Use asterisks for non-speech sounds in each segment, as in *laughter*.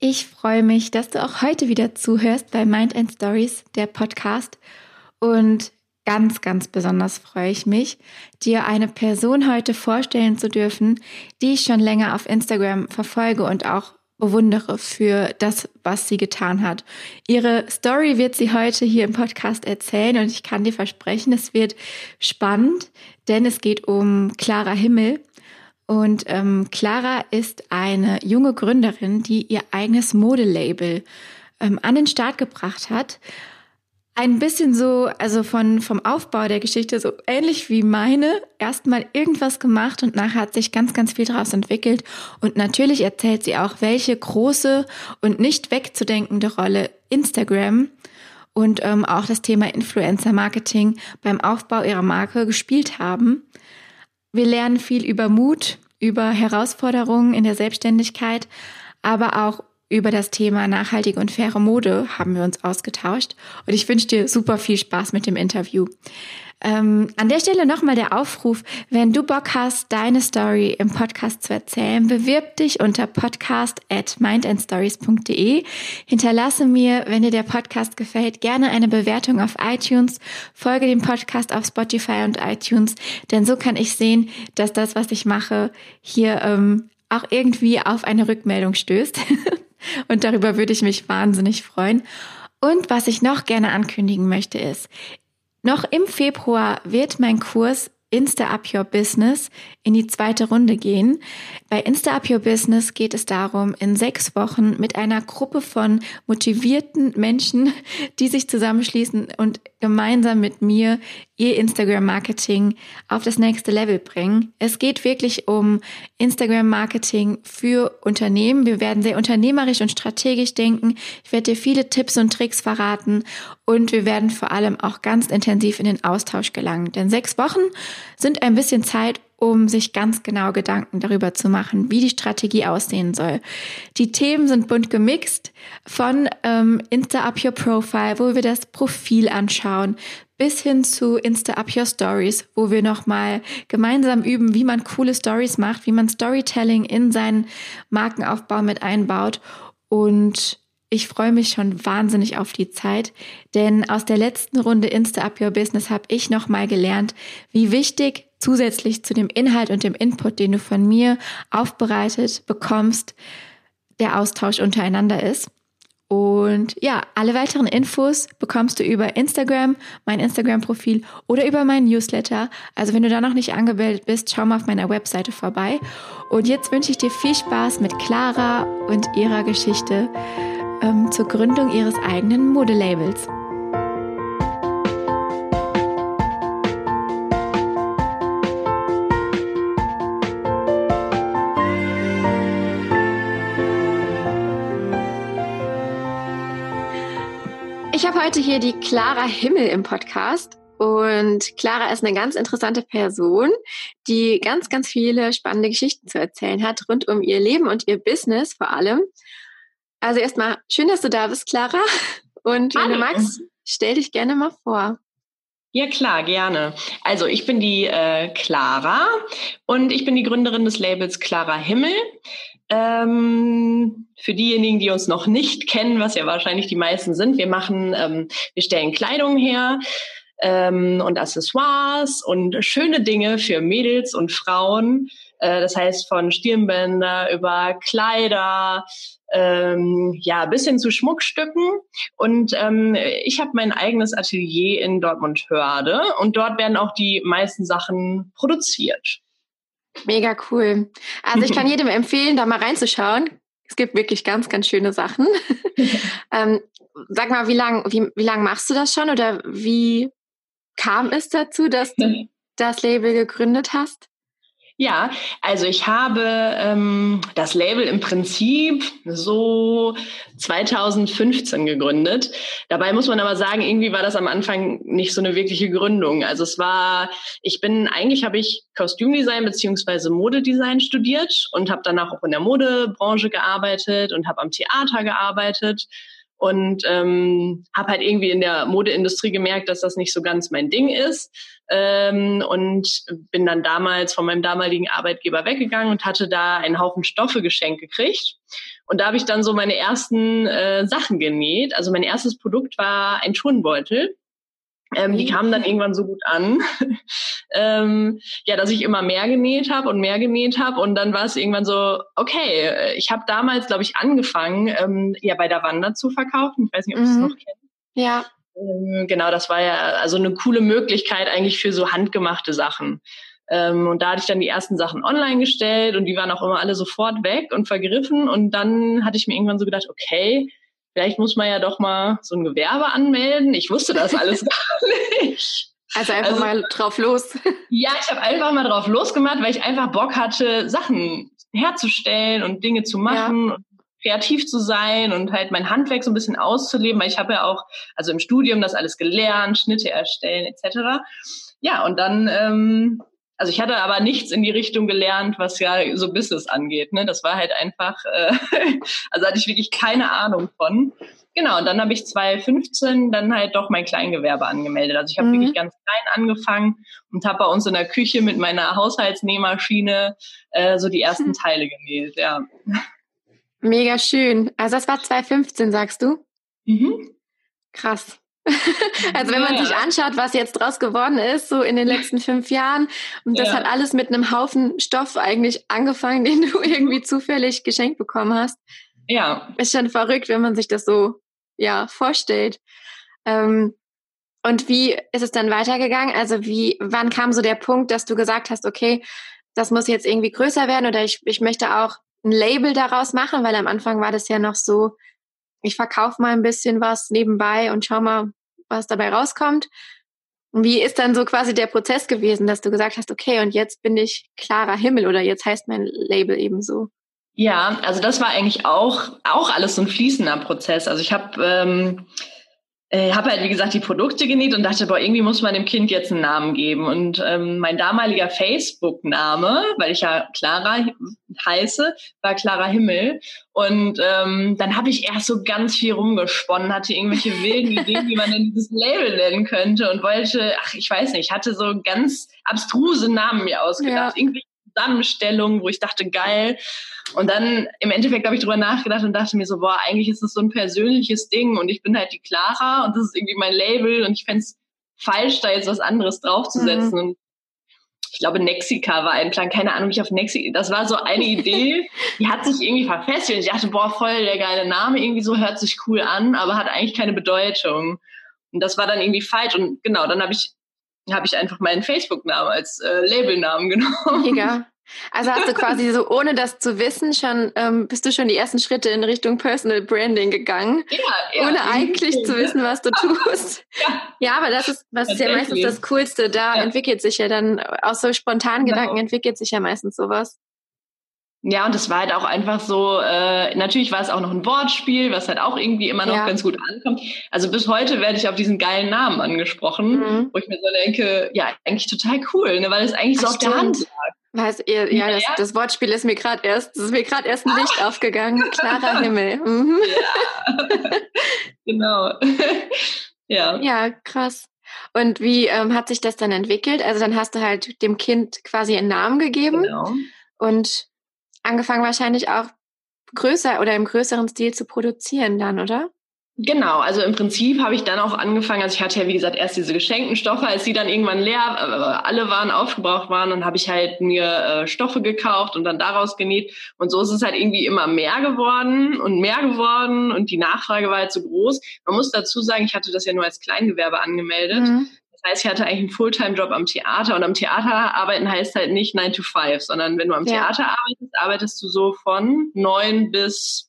Ich freue mich, dass du auch heute wieder zuhörst bei Mind and Stories, der Podcast. Und ganz, ganz besonders freue ich mich, dir eine Person heute vorstellen zu dürfen, die ich schon länger auf Instagram verfolge und auch bewundere für das, was sie getan hat. Ihre Story wird sie heute hier im Podcast erzählen und ich kann dir versprechen, es wird spannend, denn es geht um Clara Himmel. Und ähm, Clara ist eine junge Gründerin, die ihr eigenes Modelabel ähm, an den Start gebracht hat ein bisschen so, also von, vom Aufbau der Geschichte, so ähnlich wie meine, erstmal irgendwas gemacht und nachher hat sich ganz, ganz viel daraus entwickelt. Und natürlich erzählt sie auch, welche große und nicht wegzudenkende Rolle Instagram und ähm, auch das Thema Influencer Marketing beim Aufbau ihrer Marke gespielt haben. Wir lernen viel über Mut, über Herausforderungen in der Selbstständigkeit, aber auch über das Thema nachhaltige und faire Mode haben wir uns ausgetauscht und ich wünsche dir super viel Spaß mit dem Interview. Ähm, an der Stelle nochmal der Aufruf, wenn du Bock hast, deine Story im Podcast zu erzählen, bewirb dich unter podcast at mindandstories.de. Hinterlasse mir, wenn dir der Podcast gefällt, gerne eine Bewertung auf iTunes. Folge dem Podcast auf Spotify und iTunes, denn so kann ich sehen, dass das, was ich mache, hier ähm, auch irgendwie auf eine Rückmeldung stößt. *laughs* Und darüber würde ich mich wahnsinnig freuen. Und was ich noch gerne ankündigen möchte ist, noch im Februar wird mein Kurs Insta Up Your Business in die zweite Runde gehen. Bei Insta Up Your Business geht es darum, in sechs Wochen mit einer Gruppe von motivierten Menschen, die sich zusammenschließen und gemeinsam mit mir ihr Instagram-Marketing auf das nächste Level bringen. Es geht wirklich um Instagram-Marketing für Unternehmen. Wir werden sehr unternehmerisch und strategisch denken. Ich werde dir viele Tipps und Tricks verraten und wir werden vor allem auch ganz intensiv in den Austausch gelangen. Denn sechs Wochen sind ein bisschen Zeit, um sich ganz genau Gedanken darüber zu machen, wie die Strategie aussehen soll. Die Themen sind bunt gemixt von ähm, Insta Up Your Profile, wo wir das Profil anschauen, bis hin zu Insta Up Your Stories, wo wir nochmal gemeinsam üben, wie man coole Stories macht, wie man Storytelling in seinen Markenaufbau mit einbaut und ich freue mich schon wahnsinnig auf die Zeit, denn aus der letzten Runde Insta Up Your Business habe ich nochmal gelernt, wie wichtig zusätzlich zu dem Inhalt und dem Input, den du von mir aufbereitet bekommst, der Austausch untereinander ist. Und ja, alle weiteren Infos bekommst du über Instagram, mein Instagram-Profil oder über meinen Newsletter. Also wenn du da noch nicht angemeldet bist, schau mal auf meiner Webseite vorbei. Und jetzt wünsche ich dir viel Spaß mit Clara und ihrer Geschichte ähm, zur Gründung ihres eigenen Modelabels. Ich habe heute hier die Clara Himmel im Podcast. Und Clara ist eine ganz interessante Person, die ganz, ganz viele spannende Geschichten zu erzählen hat, rund um ihr Leben und ihr Business vor allem. Also erstmal schön, dass du da bist, Clara. Und wenn Hallo. du magst, stell dich gerne mal vor. Ja, klar, gerne. Also ich bin die äh, Clara und ich bin die Gründerin des Labels Clara Himmel. Ähm, für diejenigen, die uns noch nicht kennen, was ja wahrscheinlich die meisten sind, wir machen, ähm, wir stellen Kleidung her ähm, und Accessoires und schöne Dinge für Mädels und Frauen. Äh, das heißt von Stirnbänder über Kleider, ähm, ja, bis hin zu Schmuckstücken. Und ähm, ich habe mein eigenes Atelier in Dortmund-Hörde und dort werden auch die meisten Sachen produziert. Mega cool. Also ich kann *laughs* jedem empfehlen, da mal reinzuschauen. Es gibt wirklich ganz, ganz schöne Sachen. *laughs* ähm, sag mal, wie lang, wie, wie lang machst du das schon oder wie kam es dazu, dass du *laughs* das Label gegründet hast? Ja, also ich habe ähm, das Label im Prinzip so 2015 gegründet. Dabei muss man aber sagen, irgendwie war das am Anfang nicht so eine wirkliche Gründung. Also es war, ich bin, eigentlich habe ich Kostümdesign beziehungsweise Modedesign studiert und habe danach auch in der Modebranche gearbeitet und habe am Theater gearbeitet und ähm, habe halt irgendwie in der Modeindustrie gemerkt, dass das nicht so ganz mein Ding ist ähm, und bin dann damals von meinem damaligen Arbeitgeber weggegangen und hatte da einen Haufen Stoffe geschenkt gekriegt Und da habe ich dann so meine ersten äh, Sachen genäht. Also mein erstes Produkt war ein Turnbeutel. Ähm, die kamen dann irgendwann so gut an, *laughs* ähm, ja, dass ich immer mehr genäht habe und mehr genäht habe und dann war es irgendwann so, okay, ich habe damals, glaube ich, angefangen, ähm, ja, bei der Wander zu verkaufen. Ich weiß nicht, ob mhm. du es noch kennst. Ja. Ähm, genau, das war ja also eine coole Möglichkeit eigentlich für so handgemachte Sachen. Ähm, und da hatte ich dann die ersten Sachen online gestellt und die waren auch immer alle sofort weg und vergriffen. Und dann hatte ich mir irgendwann so gedacht, okay, vielleicht muss man ja doch mal so ein Gewerbe anmelden. Ich wusste das alles *laughs* gar nicht. Also einfach also, mal drauf los. *laughs* Ja, ich habe einfach mal drauf losgemacht, weil ich einfach Bock hatte, Sachen herzustellen und Dinge zu machen. Ja kreativ zu sein und halt mein Handwerk so ein bisschen auszuleben, weil ich habe ja auch, also im Studium das alles gelernt, Schnitte erstellen etc. Ja, und dann ähm, also ich hatte aber nichts in die Richtung gelernt, was ja so Business angeht. Ne? Das war halt einfach, äh, *laughs* also hatte ich wirklich keine Ahnung von. Genau, und dann habe ich 2015 dann halt doch mein Kleingewerbe angemeldet. Also ich habe mhm. wirklich ganz klein angefangen und habe bei uns in der Küche mit meiner Haushaltsnähmaschine äh, so die ersten. *laughs* Teile genäht, ja. Mega schön. Also das war 2015, sagst du? Mhm. Krass. *laughs* also wenn man ja. sich anschaut, was jetzt draus geworden ist, so in den letzten fünf Jahren, und das ja. hat alles mit einem Haufen Stoff eigentlich angefangen, *laughs* den du irgendwie zufällig geschenkt bekommen hast. Ja. Ist schon verrückt, wenn man sich das so, ja, vorstellt. Ähm, und wie ist es dann weitergegangen? Also wie, wann kam so der Punkt, dass du gesagt hast, okay, das muss jetzt irgendwie größer werden oder ich, ich möchte auch ein Label daraus machen, weil am Anfang war das ja noch so, ich verkaufe mal ein bisschen was nebenbei und schau mal, was dabei rauskommt. Wie ist dann so quasi der Prozess gewesen, dass du gesagt hast, okay, und jetzt bin ich klarer Himmel oder jetzt heißt mein Label eben so? Ja, also das war eigentlich auch, auch alles so ein fließender Prozess. Also ich habe ähm, äh, habe halt, wie gesagt, die Produkte genäht und dachte, boah, irgendwie muss man dem Kind jetzt einen Namen geben. Und ähm, mein damaliger Facebook-Name, weil ich ja Clara heiße, war Clara Himmel. Und ähm, dann habe ich erst so ganz viel rumgesponnen, hatte irgendwelche wilden *laughs* Ideen, wie man denn dieses Label nennen könnte und wollte, ach, ich weiß nicht, hatte so ganz abstruse Namen mir ausgedacht. Ja. Irgendwie Zusammenstellungen, wo ich dachte, geil. Und dann im Endeffekt habe ich drüber nachgedacht und dachte mir so, boah, eigentlich ist das so ein persönliches Ding und ich bin halt die Clara und das ist irgendwie mein Label und ich fände es falsch, da jetzt was anderes draufzusetzen. Mhm. Und ich glaube, Nexica war ein Plan, keine Ahnung, ich auf Nexica, das war so eine Idee, die hat sich irgendwie verfestigt. Ich dachte, boah, voll der geile Name, irgendwie so hört sich cool an, aber hat eigentlich keine Bedeutung. Und das war dann irgendwie falsch. Und genau, dann habe ich, habe ich einfach meinen Facebook-Namen als äh, Labelnamen *laughs* genommen. Mega. Also hast du quasi so, ohne das zu wissen, schon ähm, bist du schon die ersten Schritte in Richtung Personal Branding gegangen, ja, ja, ohne eigentlich zu wissen, was du *laughs* tust. Ja, ja aber das ist, was ist ja meistens das Coolste. Da ja. entwickelt sich ja dann aus so spontanen genau. Gedanken entwickelt sich ja meistens sowas. Ja, und das war halt auch einfach so, äh, natürlich war es auch noch ein Wortspiel, was halt auch irgendwie immer noch ja. ganz gut ankommt. Also bis heute werde ich auf diesen geilen Namen angesprochen, mhm. wo ich mir so denke, ja, eigentlich total cool, ne, weil es eigentlich Ach, so auf der Hand lag. Weiß ihr, ja, das, das, Wortspiel ist mir gerade erst, ist mir gerade erst ein Licht ah. *laughs* aufgegangen. Klarer Himmel. Mhm. Ja. *laughs* genau. *laughs* ja. Ja, krass. Und wie ähm, hat sich das dann entwickelt? Also dann hast du halt dem Kind quasi einen Namen gegeben genau. und angefangen wahrscheinlich auch größer oder im größeren Stil zu produzieren dann, oder? Genau, also im Prinzip habe ich dann auch angefangen, also ich hatte ja wie gesagt erst diese geschenkten Stoffe, als die dann irgendwann leer, äh, alle waren aufgebraucht waren, dann habe ich halt mir äh, Stoffe gekauft und dann daraus genäht und so ist es halt irgendwie immer mehr geworden und mehr geworden und die Nachfrage war halt so groß. Man muss dazu sagen, ich hatte das ja nur als Kleingewerbe angemeldet. Mhm. Das heißt, ich hatte eigentlich einen Fulltime-Job am Theater und am Theater arbeiten heißt halt nicht 9 to 5, sondern wenn du am ja. Theater arbeitest, arbeitest du so von neun bis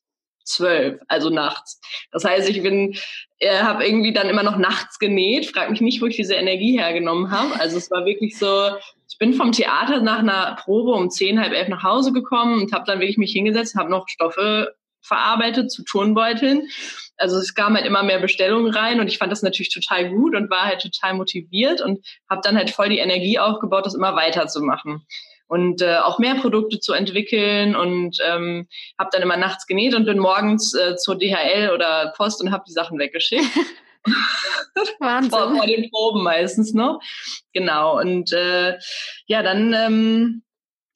zwölf, also nachts. Das heißt, ich bin, äh, habe irgendwie dann immer noch nachts genäht. Frag mich nicht, wo ich diese Energie hergenommen habe. Also es war wirklich so, ich bin vom Theater nach einer Probe um zehn, halb elf nach Hause gekommen und habe dann wirklich mich hingesetzt, habe noch Stoffe verarbeitet zu Turnbeuteln. Also es kam halt immer mehr Bestellungen rein und ich fand das natürlich total gut und war halt total motiviert und habe dann halt voll die Energie aufgebaut, das immer weiterzumachen und äh, auch mehr Produkte zu entwickeln und ähm, habe dann immer nachts genäht und bin morgens äh, zur DHL oder Post und habe die Sachen weggeschickt. *laughs* Wahnsinn. vor, vor den Proben meistens noch. Genau. Und äh, ja, dann ähm,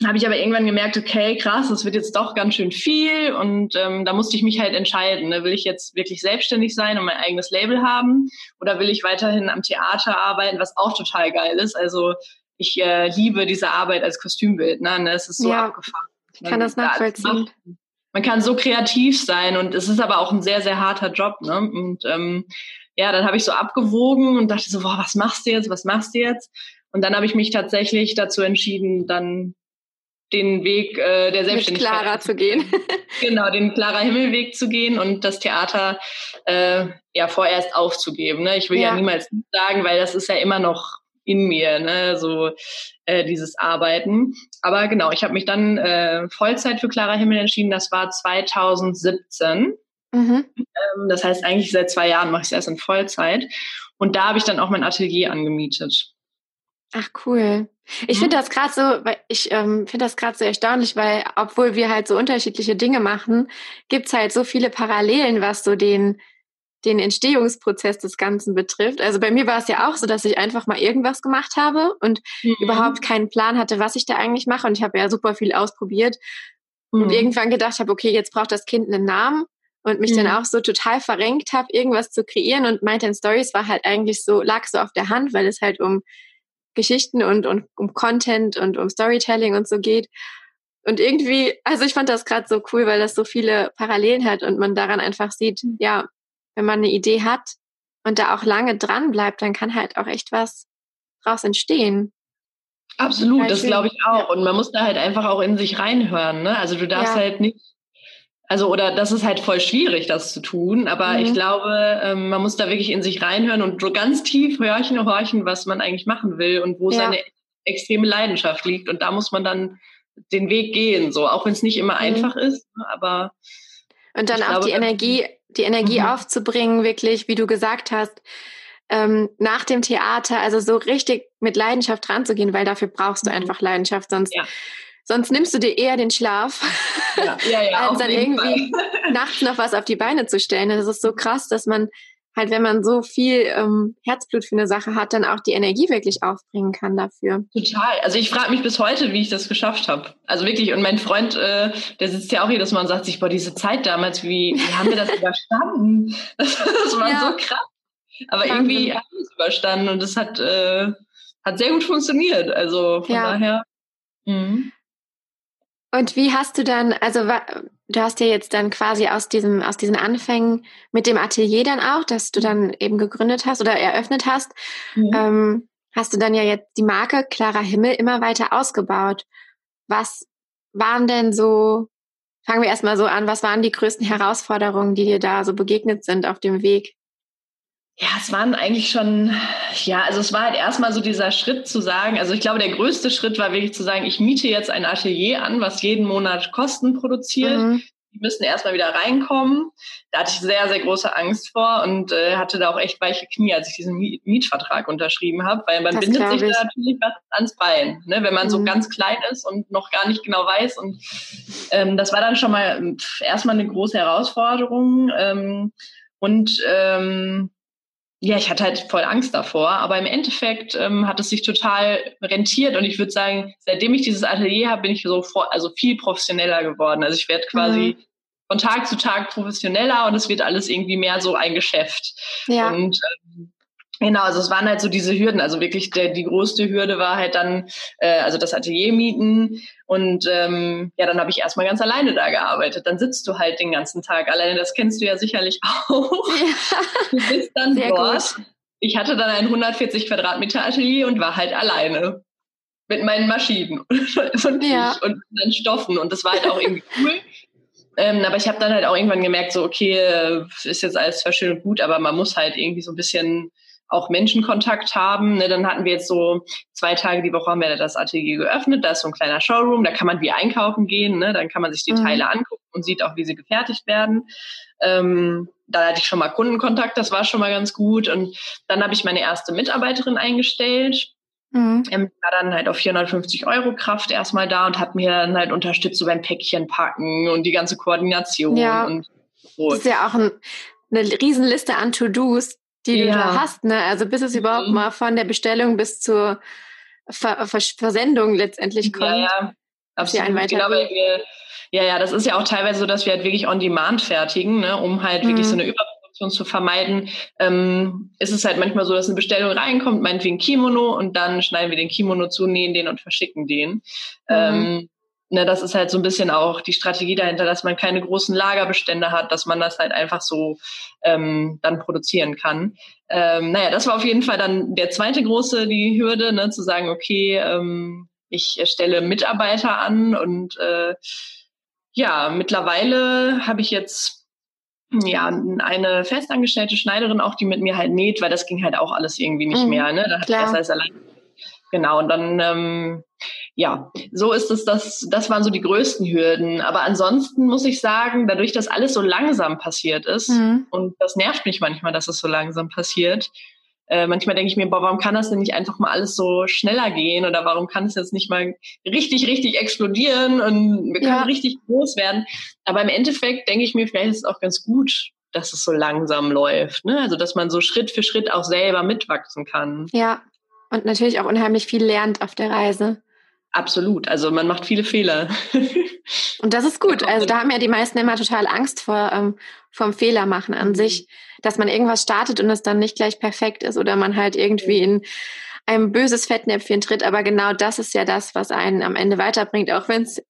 habe ich aber irgendwann gemerkt, okay, krass, das wird jetzt doch ganz schön viel und ähm, da musste ich mich halt entscheiden. Ne? Will ich jetzt wirklich selbstständig sein und mein eigenes Label haben oder will ich weiterhin am Theater arbeiten, was auch total geil ist. Also ich äh, liebe diese Arbeit als Kostümbildner. Ne? Es ist so ja, abgefahren. Ich kann das nachvollziehen. Man kann so kreativ sein und es ist aber auch ein sehr, sehr harter Job. Ne? Und ähm, ja, dann habe ich so abgewogen und dachte so, boah, was machst du jetzt, was machst du jetzt? Und dann habe ich mich tatsächlich dazu entschieden, dann den Weg äh, der Selbstständigkeit. Mit Clara zu gehen. *laughs* genau, den Clara Himmelweg zu gehen und das Theater äh, ja vorerst aufzugeben. Ne? Ich will ja. ja niemals sagen, weil das ist ja immer noch in mir, ne? so äh, dieses Arbeiten. Aber genau, ich habe mich dann äh, Vollzeit für Clara Himmel entschieden. Das war 2017. Mhm. Ähm, das heißt, eigentlich seit zwei Jahren mache ich es erst in Vollzeit. Und da habe ich dann auch mein Atelier angemietet. Ach cool. Ich mhm. finde das gerade so, weil ich ähm, finde das gerade so erstaunlich, weil obwohl wir halt so unterschiedliche Dinge machen, gibt's halt so viele Parallelen, was so den den Entstehungsprozess des Ganzen betrifft. Also bei mir war es ja auch so, dass ich einfach mal irgendwas gemacht habe und mhm. überhaupt keinen Plan hatte, was ich da eigentlich mache. Und ich habe ja super viel ausprobiert mhm. und irgendwann gedacht habe, okay, jetzt braucht das Kind einen Namen und mich mhm. dann auch so total verrenkt habe, irgendwas zu kreieren. Und Mind Stories war halt eigentlich so, lag so auf der Hand, weil es halt um Geschichten und, und um Content und um Storytelling und so geht. Und irgendwie, also ich fand das gerade so cool, weil das so viele Parallelen hat und man daran einfach sieht, ja, wenn man eine Idee hat und da auch lange dran bleibt, dann kann halt auch echt was draus entstehen. Absolut, das glaube ich auch. Und man muss da halt einfach auch in sich reinhören. Ne? Also du darfst ja. halt nicht, also oder das ist halt voll schwierig, das zu tun. Aber mhm. ich glaube, ähm, man muss da wirklich in sich reinhören und so ganz tief horchen, horchen, was man eigentlich machen will und wo ja. seine extreme Leidenschaft liegt. Und da muss man dann den Weg gehen, so auch wenn es nicht immer mhm. einfach ist. Ne? Aber und dann auch glaube, die Energie die Energie mhm. aufzubringen, wirklich, wie du gesagt hast, ähm, nach dem Theater, also so richtig mit Leidenschaft ranzugehen, weil dafür brauchst du mhm. einfach Leidenschaft, sonst, ja. Sonst nimmst du dir eher den Schlaf, ja. Ja, *laughs* als dann irgendwie *laughs* nachts noch was auf die Beine zu stellen. Das ist so krass, dass man halt, wenn man so viel ähm, Herzblut für eine Sache hat, dann auch die Energie wirklich aufbringen kann dafür. Total. Also ich frage mich bis heute, wie ich das geschafft habe. Also wirklich. Und mein Freund, äh, der sitzt ja auch jedes Mal und sagt sich, boah, diese Zeit damals, wie, wie haben wir das *laughs* überstanden? Das, das war ja. so krass. Aber Wahnsinn. irgendwie haben wir es überstanden und es hat, äh, hat sehr gut funktioniert. Also von ja. daher. Mh. Und wie hast du dann, also du hast ja jetzt dann quasi aus diesem, aus diesen Anfängen mit dem Atelier dann auch, dass du dann eben gegründet hast oder eröffnet hast, mhm. ähm, hast du dann ja jetzt die Marke Clara Himmel immer weiter ausgebaut. Was waren denn so, fangen wir erstmal so an, was waren die größten Herausforderungen, die dir da so begegnet sind auf dem Weg? Ja, es waren eigentlich schon, ja, also es war halt erstmal so dieser Schritt zu sagen, also ich glaube, der größte Schritt war wirklich zu sagen, ich miete jetzt ein Atelier an, was jeden Monat Kosten produziert. Mhm. Die müssen erstmal wieder reinkommen. Da hatte ich sehr, sehr große Angst vor und äh, hatte da auch echt weiche Knie, als ich diesen Mietvertrag unterschrieben habe, weil man das bindet sich da natürlich was ans Bein, ne, wenn man mhm. so ganz klein ist und noch gar nicht genau weiß. Und ähm, das war dann schon mal pff, erstmal eine große Herausforderung. Ähm, und ähm, ja, ich hatte halt voll Angst davor, aber im Endeffekt ähm, hat es sich total rentiert und ich würde sagen, seitdem ich dieses Atelier habe, bin ich so vor, also viel professioneller geworden. Also ich werde quasi mhm. von Tag zu Tag professioneller und es wird alles irgendwie mehr so ein Geschäft. Ja. Und ähm, Genau, also es waren halt so diese Hürden. Also wirklich der, die größte Hürde war halt dann, äh, also das Atelier mieten. Und ähm, ja, dann habe ich erstmal ganz alleine da gearbeitet. Dann sitzt du halt den ganzen Tag alleine. Das kennst du ja sicherlich *laughs* auch. Ja. Du bist dann Sehr dort. Gut. Ich hatte dann ein 140 Quadratmeter Atelier und war halt alleine mit meinen Maschinen *laughs* und, ja. und meinen Stoffen. Und das war halt auch irgendwie cool. Ähm, aber ich habe dann halt auch irgendwann gemerkt, so okay, äh, ist jetzt alles zwar schön und gut, aber man muss halt irgendwie so ein bisschen auch Menschenkontakt haben. Ne, dann hatten wir jetzt so zwei Tage die Woche haben wir das Atelier geöffnet. Da ist so ein kleiner Showroom, da kann man wie einkaufen gehen. Ne? Dann kann man sich die mhm. Teile angucken und sieht auch, wie sie gefertigt werden. Ähm, da hatte ich schon mal Kundenkontakt, das war schon mal ganz gut. Und dann habe ich meine erste Mitarbeiterin eingestellt. Mhm. Ähm, war dann halt auf 450 Euro Kraft erstmal da und hat mir dann halt unterstützt so beim Päckchen packen und die ganze Koordination. Ja. Und so. Das ist ja auch ein, eine Riesenliste an To-Dos, die ja. du da hast, ne? Also bis es überhaupt mhm. mal von der Bestellung bis zur Ver Ver Versendung letztlich kommt. Ja, ja. Absolut. Ich glaube, wir, ja, ja, das ist ja auch teilweise so, dass wir halt wirklich on demand fertigen, ne, um halt mhm. wirklich so eine Überproduktion zu vermeiden. Ähm, ist es halt manchmal so, dass eine Bestellung reinkommt, meinetwegen Kimono, und dann schneiden wir den Kimono zu, nähen den und verschicken den. Mhm. Ähm, ne, das ist halt so ein bisschen auch die Strategie dahinter, dass man keine großen Lagerbestände hat, dass man das halt einfach so ähm, dann produzieren kann. Ähm, naja, das war auf jeden Fall dann der zweite große, die Hürde, ne, zu sagen, okay, ähm, ich stelle Mitarbeiter an und äh, ja, mittlerweile habe ich jetzt ja eine festangestellte Schneiderin auch, die mit mir halt näht, weil das ging halt auch alles irgendwie nicht mhm, mehr. Ne? Da hat das heißt allein Genau, und dann, ähm, ja, so ist es, das, das waren so die größten Hürden. Aber ansonsten muss ich sagen, dadurch, dass alles so langsam passiert ist, mhm. und das nervt mich manchmal, dass es so langsam passiert, äh, manchmal denke ich mir, boah, warum kann das denn nicht einfach mal alles so schneller gehen oder warum kann es jetzt nicht mal richtig, richtig explodieren und wir können ja. richtig groß werden. Aber im Endeffekt denke ich mir, vielleicht ist es auch ganz gut, dass es so langsam läuft. Ne? Also, dass man so Schritt für Schritt auch selber mitwachsen kann. Ja, und natürlich auch unheimlich viel lernt auf der Reise. Absolut. Also man macht viele Fehler. *laughs* Und das ist gut. Also da haben ja die meisten immer total Angst vor ähm, vom Fehler machen an mhm. sich, dass man irgendwas startet und es dann nicht gleich perfekt ist oder man halt irgendwie in ein böses Fettnäpfchen tritt. Aber genau das ist ja das, was einen am Ende weiterbringt, auch wenn es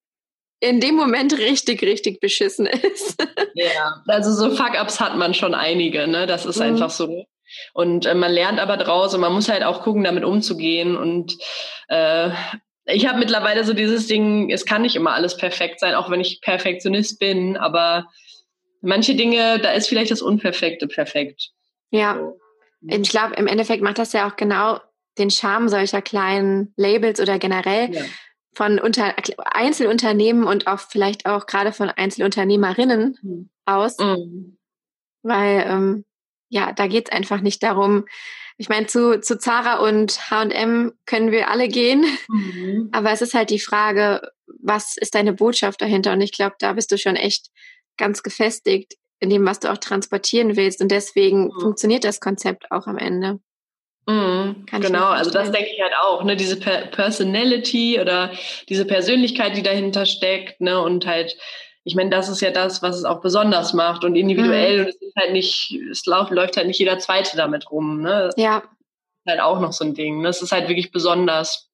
in dem Moment richtig, richtig beschissen ist. *laughs* Ja, also so Fuck-ups hat man schon einige, ne? Das ist mhm. einfach so. Und äh, man lernt aber draus und man muss halt auch gucken, damit umzugehen. Und äh, ich habe mittlerweile so dieses Ding, es kann nicht immer alles perfekt sein, auch wenn ich Perfektionist bin, aber manche Dinge, da ist vielleicht das Unperfekte perfekt. Ja, ich glaube, im Endeffekt macht das ja auch genau den Charme solcher kleinen Labels oder generell ja. von unter, Einzelunternehmen und auch vielleicht auch gerade von Einzelunternehmerinnen mhm. aus. Mhm. Weil ähm, ja, da geht's einfach nicht darum, ich meine, zu, zu Zara und HM können wir alle gehen, mhm. aber es ist halt die Frage, was ist deine Botschaft dahinter? Und ich glaube, da bist du schon echt ganz gefestigt in dem, was du auch transportieren willst. Und deswegen mhm. funktioniert das Konzept auch am Ende. Mhm, genau, also das denke ich halt auch, ne, diese per Personality oder diese Persönlichkeit, die dahinter steckt, ne, und halt ich meine, das ist ja das, was es auch besonders macht und individuell. Mhm. Und es ist halt nicht, es läuft, halt nicht jeder Zweite damit rum. Ne? Ja. Das ist halt auch noch so ein Ding. Das ne? ist halt wirklich besonders.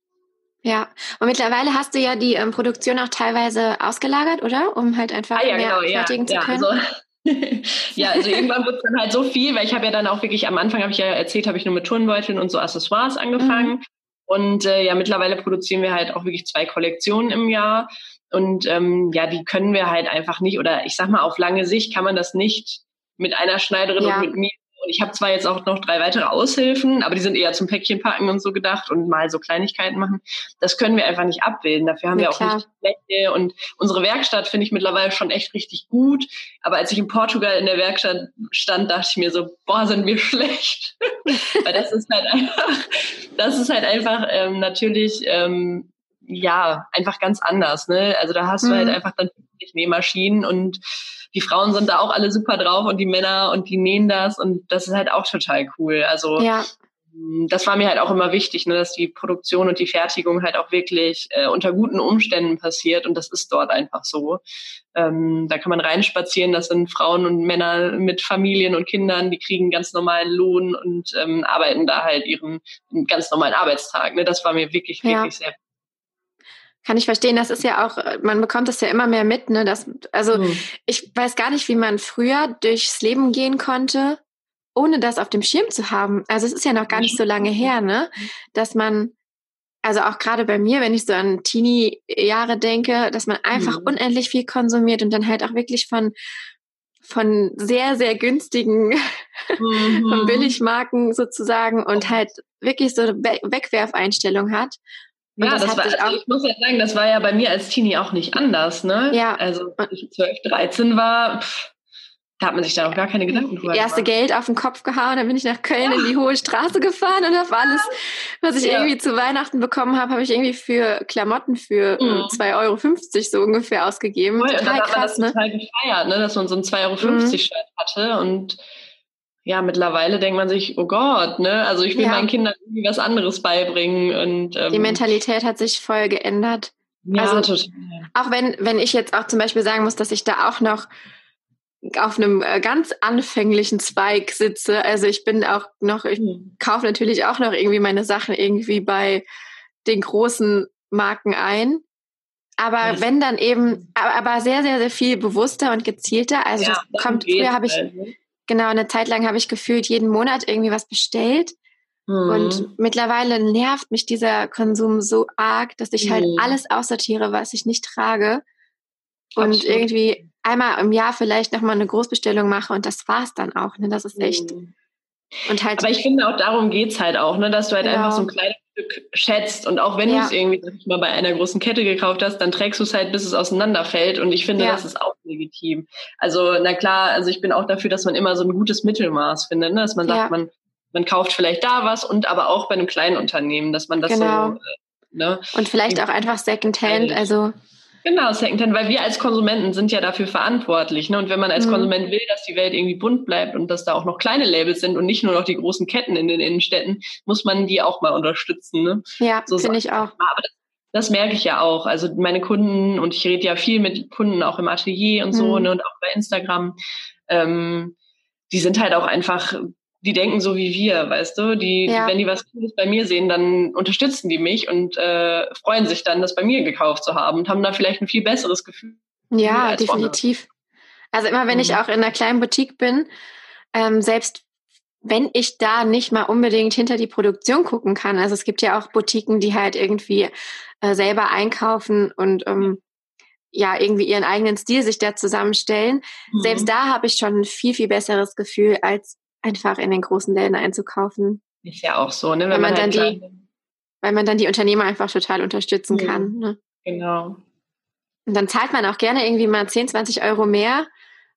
Ja, und mittlerweile hast du ja die ähm, Produktion auch teilweise ausgelagert, oder? Um halt einfach ah, ja, mehr genau, fertigen ja, zu können. Ja, also, *laughs* ja, also irgendwann wird es dann halt so viel, weil ich habe ja dann auch wirklich, am Anfang habe ich ja erzählt, habe ich nur mit Turnbeuteln und so Accessoires angefangen. Mhm. Und äh, ja, mittlerweile produzieren wir halt auch wirklich zwei Kollektionen im Jahr. Und ähm, ja, die können wir halt einfach nicht, oder ich sag mal, auf lange Sicht kann man das nicht mit einer Schneiderin ja. und mit mir. Und ich habe zwar jetzt auch noch drei weitere Aushilfen, aber die sind eher zum Päckchen packen und so gedacht und mal so Kleinigkeiten machen. Das können wir einfach nicht abbilden. Dafür haben ja, wir auch klar. nicht Fläche. Und unsere Werkstatt finde ich mittlerweile schon echt richtig gut. Aber als ich in Portugal in der Werkstatt stand, dachte ich mir so, boah, sind wir *laughs* schlecht. Weil das ist halt einfach, das ist halt einfach ähm, natürlich ähm, ja, einfach ganz anders. Ne? Also da hast mhm. du halt mhm. einfach dann Nähmaschinen und die Frauen sind da auch alle super drauf und die Männer und die nähen das und das ist halt auch total cool. Also ja. Mm, das war mir halt auch immer wichtig, ne, dass die Produktion und die Fertigung halt auch wirklich äh, unter guten Umständen passiert und das ist dort einfach so. Ähm, da kann man reinspazieren, das sind Frauen und Männer mit Familien und Kindern, die kriegen ganz normalen Lohn und ähm, arbeiten da halt ihren ganz normalen Arbeitstag. Ne? Das war mir wirklich, wirklich ja. sehr kann ich verstehen. Das ist ja auch, man bekommt das ja immer mehr mit, ne? Das, also mhm. ich weiß gar nicht, wie man früher durchs Leben gehen konnte, ohne das auf dem Schirm zu haben. Also es ist ja noch gar nicht so lange her, ne? Dass man, also auch gerade bei mir, wenn ich so an Teenie-Jahre denke, dass man einfach mhm. unendlich viel konsumiert und dann halt auch wirklich von von sehr, sehr günstigen, *laughs* mhm. von Billigmarken sozusagen und halt wirklich so eine Wegwerfeinstellung hat. Und ja, das, das war, also ich muss ja sagen, das war ja bei mir als Teenie auch nicht anders, ne? Ja. Also, als ich 12, 13 war, pff, da hat man sich da noch gar keine Gedanken drüber Erste gemacht. Geld auf den Kopf gehauen, dann bin ich nach Köln ja. in die Hohe Straße gefahren und auf alles, was ich ja. irgendwie zu Weihnachten bekommen habe, habe ich irgendwie für Klamotten für mhm. 2,50 Euro so ungefähr ausgegeben. Voll, total krass, ne? total gefeiert, ne? dass man so ein 2,50 Euro mhm. Shirt hatte und ja, mittlerweile denkt man sich, oh Gott, ne? Also ich will ja. meinen Kindern irgendwie was anderes beibringen und ähm, die Mentalität hat sich voll geändert. Ja, also, total. Auch wenn, wenn ich jetzt auch zum Beispiel sagen muss, dass ich da auch noch auf einem äh, ganz anfänglichen Zweig sitze. Also ich bin auch noch, ich mhm. kaufe natürlich auch noch irgendwie meine Sachen irgendwie bei den großen Marken ein. Aber das wenn dann eben, aber, aber, sehr, sehr, sehr viel bewusster und gezielter. Also ja, das kommt, früher habe ich, halt, ne? Genau, eine Zeit lang habe ich gefühlt jeden Monat irgendwie was bestellt. Mhm. Und mittlerweile nervt mich dieser Konsum so arg, dass ich halt mhm. halt alles aussortiere, was ich nicht trage. Und Absolut. irgendwie einmal im Jahr vielleicht nochmal eine Großbestellung mache und das war's dann auch. Ne? Das ist echt. Mhm. Und halt Aber ich finde auch darum geht's halt auch, ne, dass du halt genau. einfach so ein kleines Stück schätzt. Und auch wenn ja. du es irgendwie mal bei einer großen Kette gekauft hast, dann trägst du es halt, bis es auseinanderfällt. Und ich finde, ja. das ist auch legitim. Also, na klar, also ich bin auch dafür, dass man immer so ein gutes Mittelmaß findet, ne? dass man sagt, ja. man, man kauft vielleicht da was und aber auch bei einem kleinen Unternehmen, dass man das genau. so. Äh, ne? Und vielleicht auch einfach Secondhand, also Genau, Secondhand, weil wir als Konsumenten sind ja dafür verantwortlich. Ne? Und wenn man als mhm. Konsument will, dass die Welt irgendwie bunt bleibt und dass da auch noch kleine Labels sind und nicht nur noch die großen Ketten in den Innenstädten, muss man die auch mal unterstützen. Ne? Ja, so finde ich auch. Aber das, das, merke ich ja auch. Also meine Kunden, und ich rede ja viel mit Kunden auch im Atelier und so, mhm. ne? und auch bei Instagram, ähm, die sind halt auch einfach die denken so wie wir, weißt du? Die, ja. wenn die was Cooles bei mir sehen, dann unterstützen die mich und äh, freuen sich dann, das bei mir gekauft zu haben und haben da vielleicht ein viel besseres Gefühl. Ja, definitiv. Also immer wenn mhm. ich auch in einer kleinen Boutique bin, ähm, selbst wenn ich da nicht mal unbedingt hinter die Produktion gucken kann. Also es gibt ja auch Boutiquen, die halt irgendwie äh, selber einkaufen und ähm, ja irgendwie ihren eigenen Stil sich da zusammenstellen. Mhm. Selbst da habe ich schon ein viel, viel besseres Gefühl als einfach in den großen Läden einzukaufen. Ist ja auch so, ne? Wenn, wenn man, man, dann halt die, weil man dann die Unternehmer einfach total unterstützen ja, kann. Ne? Genau. Und dann zahlt man auch gerne irgendwie mal 10, 20 Euro mehr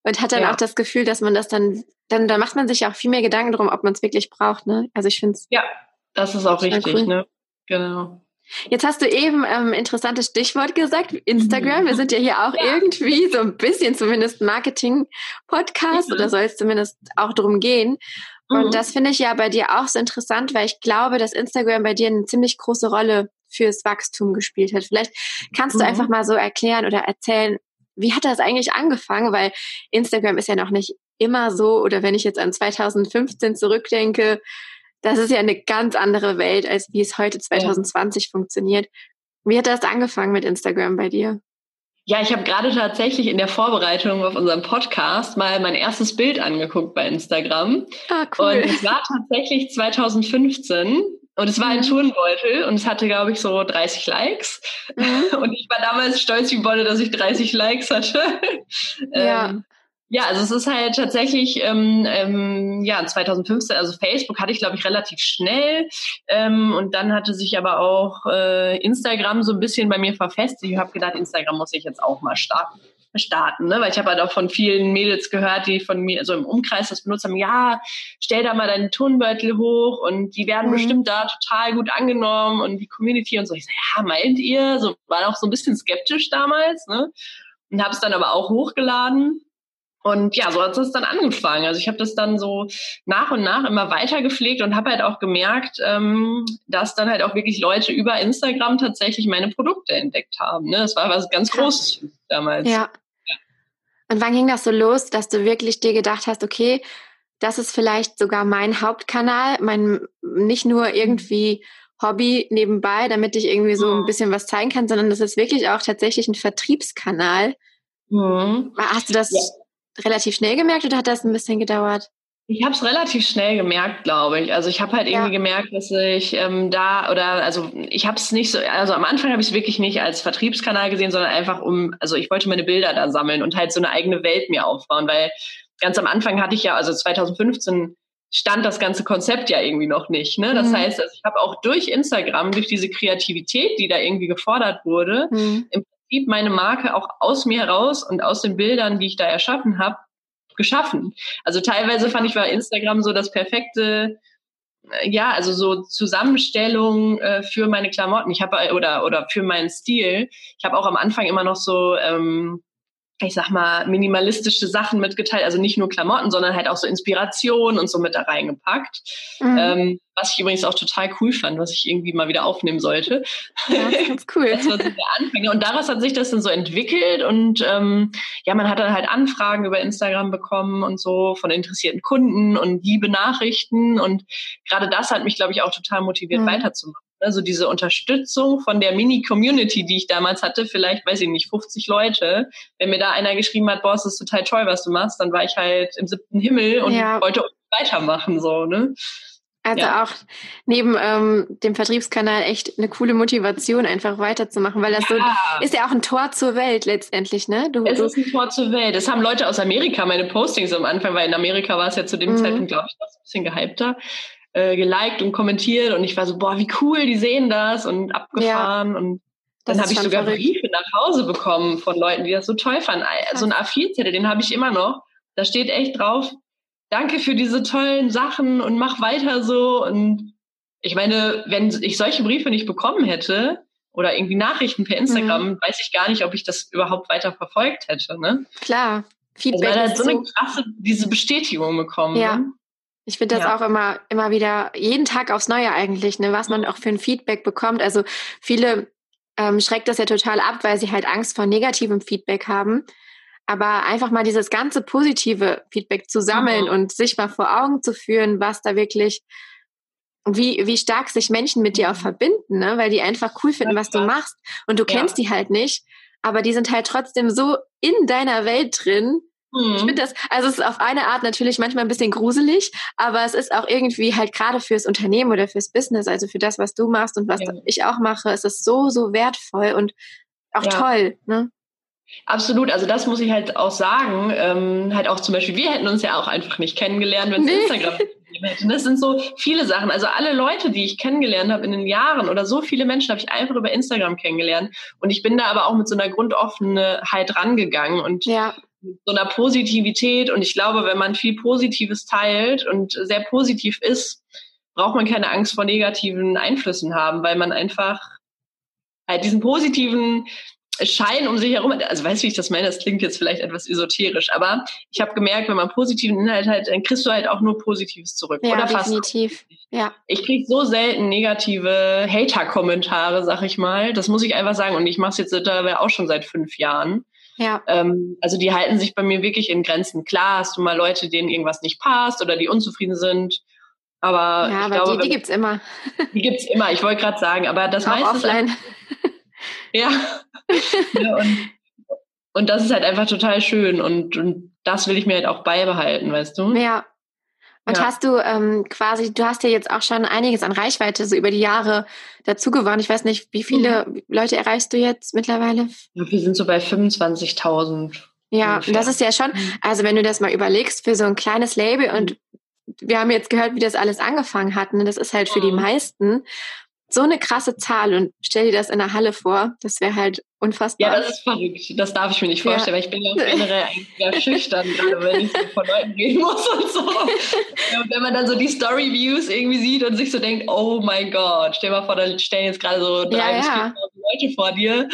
und hat dann ja. auch das Gefühl, dass man das dann, dann, dann macht man sich auch viel mehr Gedanken darum, ob man es wirklich braucht. Ne? Also ich finde es. Ja, das ist auch richtig, cool. ne? Genau. Jetzt hast du eben ähm, interessantes Stichwort gesagt, Instagram. Wir sind ja hier auch ja. irgendwie so ein bisschen zumindest Marketing-Podcast mhm. oder soll es zumindest auch darum gehen. Und mhm. das finde ich ja bei dir auch so interessant, weil ich glaube, dass Instagram bei dir eine ziemlich große Rolle fürs Wachstum gespielt hat. Vielleicht kannst du mhm. einfach mal so erklären oder erzählen, wie hat das eigentlich angefangen? Weil Instagram ist ja noch nicht immer so, oder wenn ich jetzt an 2015 zurückdenke, das ist ja eine ganz andere Welt, als wie es heute 2020 ja. funktioniert. Wie hat das angefangen mit Instagram bei dir? Ja, ich habe gerade tatsächlich in der Vorbereitung auf unseren Podcast mal mein erstes Bild angeguckt bei Instagram. Ah, cool. Und es war tatsächlich 2015 und es war ein mhm. Turnbeutel und es hatte, glaube ich, so 30 Likes. Mhm. *laughs* Und ich war damals stolz wie Bolle, dass ich 30 Likes hatte. Ja. Ähm, ja, also es ist halt tatsächlich, ähm, ähm, ja, 2015, also Facebook hatte ich, glaube ich, relativ schnell. Ähm, und dann hatte sich aber auch äh, Instagram so ein bisschen bei mir verfestigt. Ich habe gedacht, Instagram muss ich jetzt auch mal starten starten, ne? weil ich habe halt auch von vielen Mädels gehört, die von mir so im Umkreis das benutzt haben, ja, stell da mal deinen Turnbeutel hoch und die werden mhm. bestimmt da total gut angenommen und die Community und so. Ich so, ja, meint ihr? So war auch so ein bisschen skeptisch damals, ne? Und habe es dann aber auch hochgeladen und ja, so hat es dann angefangen. Also ich habe das dann so nach und nach immer weiter gepflegt und habe halt auch gemerkt, ähm, dass dann halt auch wirklich Leute über Instagram tatsächlich meine Produkte entdeckt haben. Ne? Das war was ganz Großes damals. Ja. ja. Und wann ging das so los, dass du wirklich dir gedacht hast, okay, das ist vielleicht sogar mein Hauptkanal, mein nicht nur irgendwie Hobby nebenbei, damit ich irgendwie so ein mhm. bisschen was zeigen kann, sondern das ist wirklich auch tatsächlich ein Vertriebskanal. Mhm. Hast du das ja relativ schnell gemerkt oder hat das ein bisschen gedauert? Ich habe es relativ schnell gemerkt, glaube ich. Also ich habe halt irgendwie ja. gemerkt, dass ich ähm, da oder also ich habe es nicht so, also am Anfang habe ich es wirklich nicht als Vertriebskanal gesehen, sondern einfach um, also ich wollte meine Bilder da sammeln und halt so eine eigene Welt mir aufbauen, weil ganz am Anfang hatte ich ja, also 2015 stand das ganze Konzept ja irgendwie noch nicht. Ne? Das mhm. heißt, also ich habe auch durch Instagram, durch diese Kreativität, die da irgendwie gefordert wurde, mhm. im Prinzip meine Marke auch aus mir heraus und aus den Bildern, die ich da erschaffen habe, geschaffen. Also teilweise fand ich bei Instagram so das perfekte äh, ja, also so Zusammenstellung äh, für meine Klamotten. Ich habe oder oder für meinen Stil. Ich habe auch am Anfang immer noch so ähm, ich sag mal, minimalistische Sachen mitgeteilt, also nicht nur Klamotten, sondern halt auch so Inspiration und so mit da reingepackt. Mhm. Ähm, was ich übrigens auch total cool fand, was ich irgendwie mal wieder aufnehmen sollte. Ja, ganz cool. *laughs* das war so der Anfänger. Und daraus hat sich das dann so entwickelt und ähm, ja, man hat dann halt Anfragen über Instagram bekommen und so von interessierten Kunden und liebe Nachrichten und gerade das hat mich, glaube ich, auch total motiviert, mhm. weiterzumachen. Also diese Unterstützung von der Mini-Community, die ich damals hatte, vielleicht, weiß ich nicht, 50 Leute. Wenn mir da einer geschrieben hat, boah, es ist total toll, was du machst, dann war ich halt im siebten Himmel und ja. wollte weitermachen, so, ne? Also ja. auch neben ähm, dem Vertriebskanal echt eine coole Motivation, einfach weiterzumachen, weil das ja. so ist ja auch ein Tor zur Welt letztendlich, ne? Du, es ist ein Tor zur Welt. Das haben Leute aus Amerika meine Postings am Anfang, weil in Amerika war es ja zu dem mhm. Zeitpunkt, glaube ich, noch ein bisschen gehypter äh, geliked und kommentiert und ich war so, boah, wie cool, die sehen das und abgefahren ja, und dann habe ich sogar verrückt. Briefe nach Hause bekommen von Leuten, die das so toll fanden. So ein A4-Zettel, den habe ich immer noch. Da steht echt drauf, danke für diese tollen Sachen und mach weiter so. Und ich meine, wenn ich solche Briefe nicht bekommen hätte oder irgendwie Nachrichten per Instagram, mhm. weiß ich gar nicht, ob ich das überhaupt weiter verfolgt hätte. Ne? Klar. Feedback. Also, weil halt so eine krasse, diese Bestätigung bekommen. Ja. Ne? Ich finde das ja. auch immer, immer wieder, jeden Tag aufs Neue eigentlich, ne, was man auch für ein Feedback bekommt. Also viele ähm, schreckt das ja total ab, weil sie halt Angst vor negativem Feedback haben. Aber einfach mal dieses ganze positive Feedback zu sammeln mhm. und sich mal vor Augen zu führen, was da wirklich, wie, wie stark sich Menschen mit dir auch mhm. verbinden, ne? weil die einfach cool finden, was du machst. Und du ja. kennst die halt nicht, aber die sind halt trotzdem so in deiner Welt drin, Mhm. Ich finde das, also es ist auf eine Art natürlich manchmal ein bisschen gruselig, aber es ist auch irgendwie halt gerade fürs Unternehmen oder fürs Business, also für das, was du machst und was ja. ich auch mache, es ist so, so wertvoll und auch ja. toll. Ne? Absolut, also das muss ich halt auch sagen. Ähm, halt auch zum Beispiel, wir hätten uns ja auch einfach nicht kennengelernt, wenn es nee. Instagram hätte. Das sind so viele Sachen. Also alle Leute, die ich kennengelernt habe in den Jahren oder so viele Menschen habe ich einfach über Instagram kennengelernt. Und ich bin da aber auch mit so einer Grundoffenheit rangegangen und ja so einer Positivität. Und ich glaube, wenn man viel Positives teilt und sehr positiv ist, braucht man keine Angst vor negativen Einflüssen haben, weil man einfach halt diesen positiven Schein um sich herum, also weißt du, wie ich das meine, das klingt jetzt vielleicht etwas esoterisch, aber ich habe gemerkt, wenn man positiven Inhalt hat, dann kriegst du halt auch nur Positives zurück. Ja, oder fast definitiv. Ja. Ich krieg so selten negative Hater-Kommentare, sag ich mal. Das muss ich einfach sagen. Und ich mache es jetzt mittlerweile auch schon seit fünf Jahren. Ja. Ähm, also die halten sich bei mir wirklich in Grenzen. Klar hast du mal Leute, denen irgendwas nicht passt oder die unzufrieden sind. Aber, ja, aber glaube, die, die gibt's immer. Die gibt's immer, ich wollte gerade sagen, aber das meiste. Offline. ja. *laughs* ja und, und das ist halt einfach total schön und, und das will ich mir halt auch beibehalten, weißt du? Ja, und ja. hast du ähm, quasi, du hast ja jetzt auch schon einiges an Reichweite so über die Jahre dazu gewonnen. Ich weiß nicht, wie viele mhm. Leute erreichst du jetzt mittlerweile? Ja, wir sind so bei 25.000. Ja, und das ist ja schon, mhm. also wenn du das mal überlegst, für so ein kleines Label und wir haben jetzt gehört, wie das alles angefangen hat. Ne? Das ist halt für die mhm. meisten so eine krasse Zahl und stell dir das in der Halle vor, das wäre halt unfassbar. Ja, das ist verrückt. Das darf ich mir nicht vorstellen, ja. weil ich bin ja *laughs* generell eigentlich sehr schüchtern, gerade wenn ich so von Leuten reden muss und so. Ja, und wenn man dann so die Story-Views irgendwie sieht und sich so denkt, oh mein Gott, stell mal vor, da stellen jetzt gerade so drei ja, bis ja. Leute vor dir.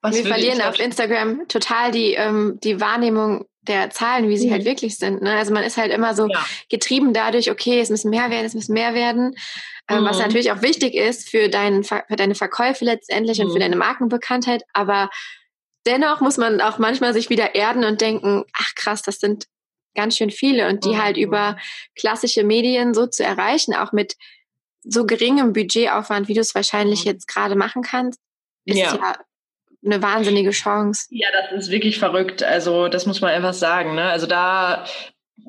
Was Wir verlieren auf Instagram total die, ähm, die Wahrnehmung der Zahlen, wie sie halt mhm. halt wirklich sind. Ne? Also man ist halt immer so ja. getrieben dadurch, okay, es müssen mehr werden, es müssen mehr werden. Ähm, Was mhm. natürlich auch wichtig ist für, dein, für deine Verkäufe letztendlich mhm. und für mhm. deine Markenbekanntheit. Aber dennoch muss man auch manchmal sich wieder erden und denken, ach krass, das sind ganz schön viele und die mhm. halt über klassische Medien so zu erreichen, auch mit so geringem Budgetaufwand, wie du es wahrscheinlich mhm. jetzt gerade machen kannst, ist ja. ja eine wahnsinnige Chance. Ja, das ist wirklich verrückt. Also das muss man einfach sagen. Ne? Also da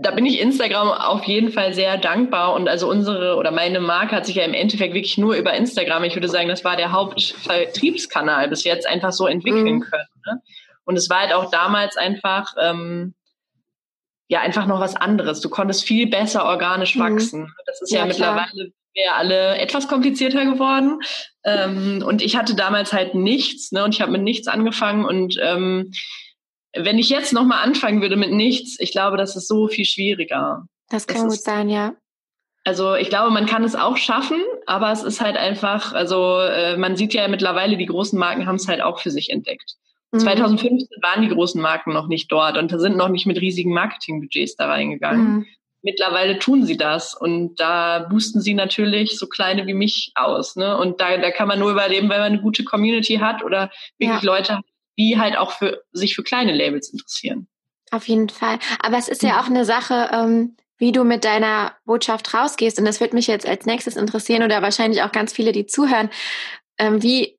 da bin ich Instagram auf jeden Fall sehr dankbar und also unsere oder meine Marke hat sich ja im Endeffekt wirklich nur über Instagram, ich würde sagen, das war der Hauptvertriebskanal bis jetzt einfach so entwickeln mhm. können. Ne? Und es war halt auch damals einfach ähm, ja einfach noch was anderes. Du konntest viel besser organisch mhm. wachsen. Das ist ja, ja mittlerweile wir alle etwas komplizierter geworden. Ähm, und ich hatte damals halt nichts, ne? Und ich habe mit nichts angefangen und ähm, wenn ich jetzt nochmal anfangen würde mit nichts, ich glaube, das ist so viel schwieriger. Das kann das gut sein, ja. Also ich glaube, man kann es auch schaffen, aber es ist halt einfach, also äh, man sieht ja mittlerweile, die großen Marken haben es halt auch für sich entdeckt. Mhm. 2015 waren die großen Marken noch nicht dort und da sind noch nicht mit riesigen Marketingbudgets da reingegangen. Mhm. Mittlerweile tun sie das und da boosten sie natürlich so kleine wie mich aus. Ne? Und da, da kann man nur überleben, wenn man eine gute Community hat oder wirklich ja. Leute, die halt auch für sich für kleine Labels interessieren. Auf jeden Fall. Aber es ist ja mhm. auch eine Sache, ähm, wie du mit deiner Botschaft rausgehst. Und das wird mich jetzt als nächstes interessieren oder wahrscheinlich auch ganz viele, die zuhören. Ähm, wie,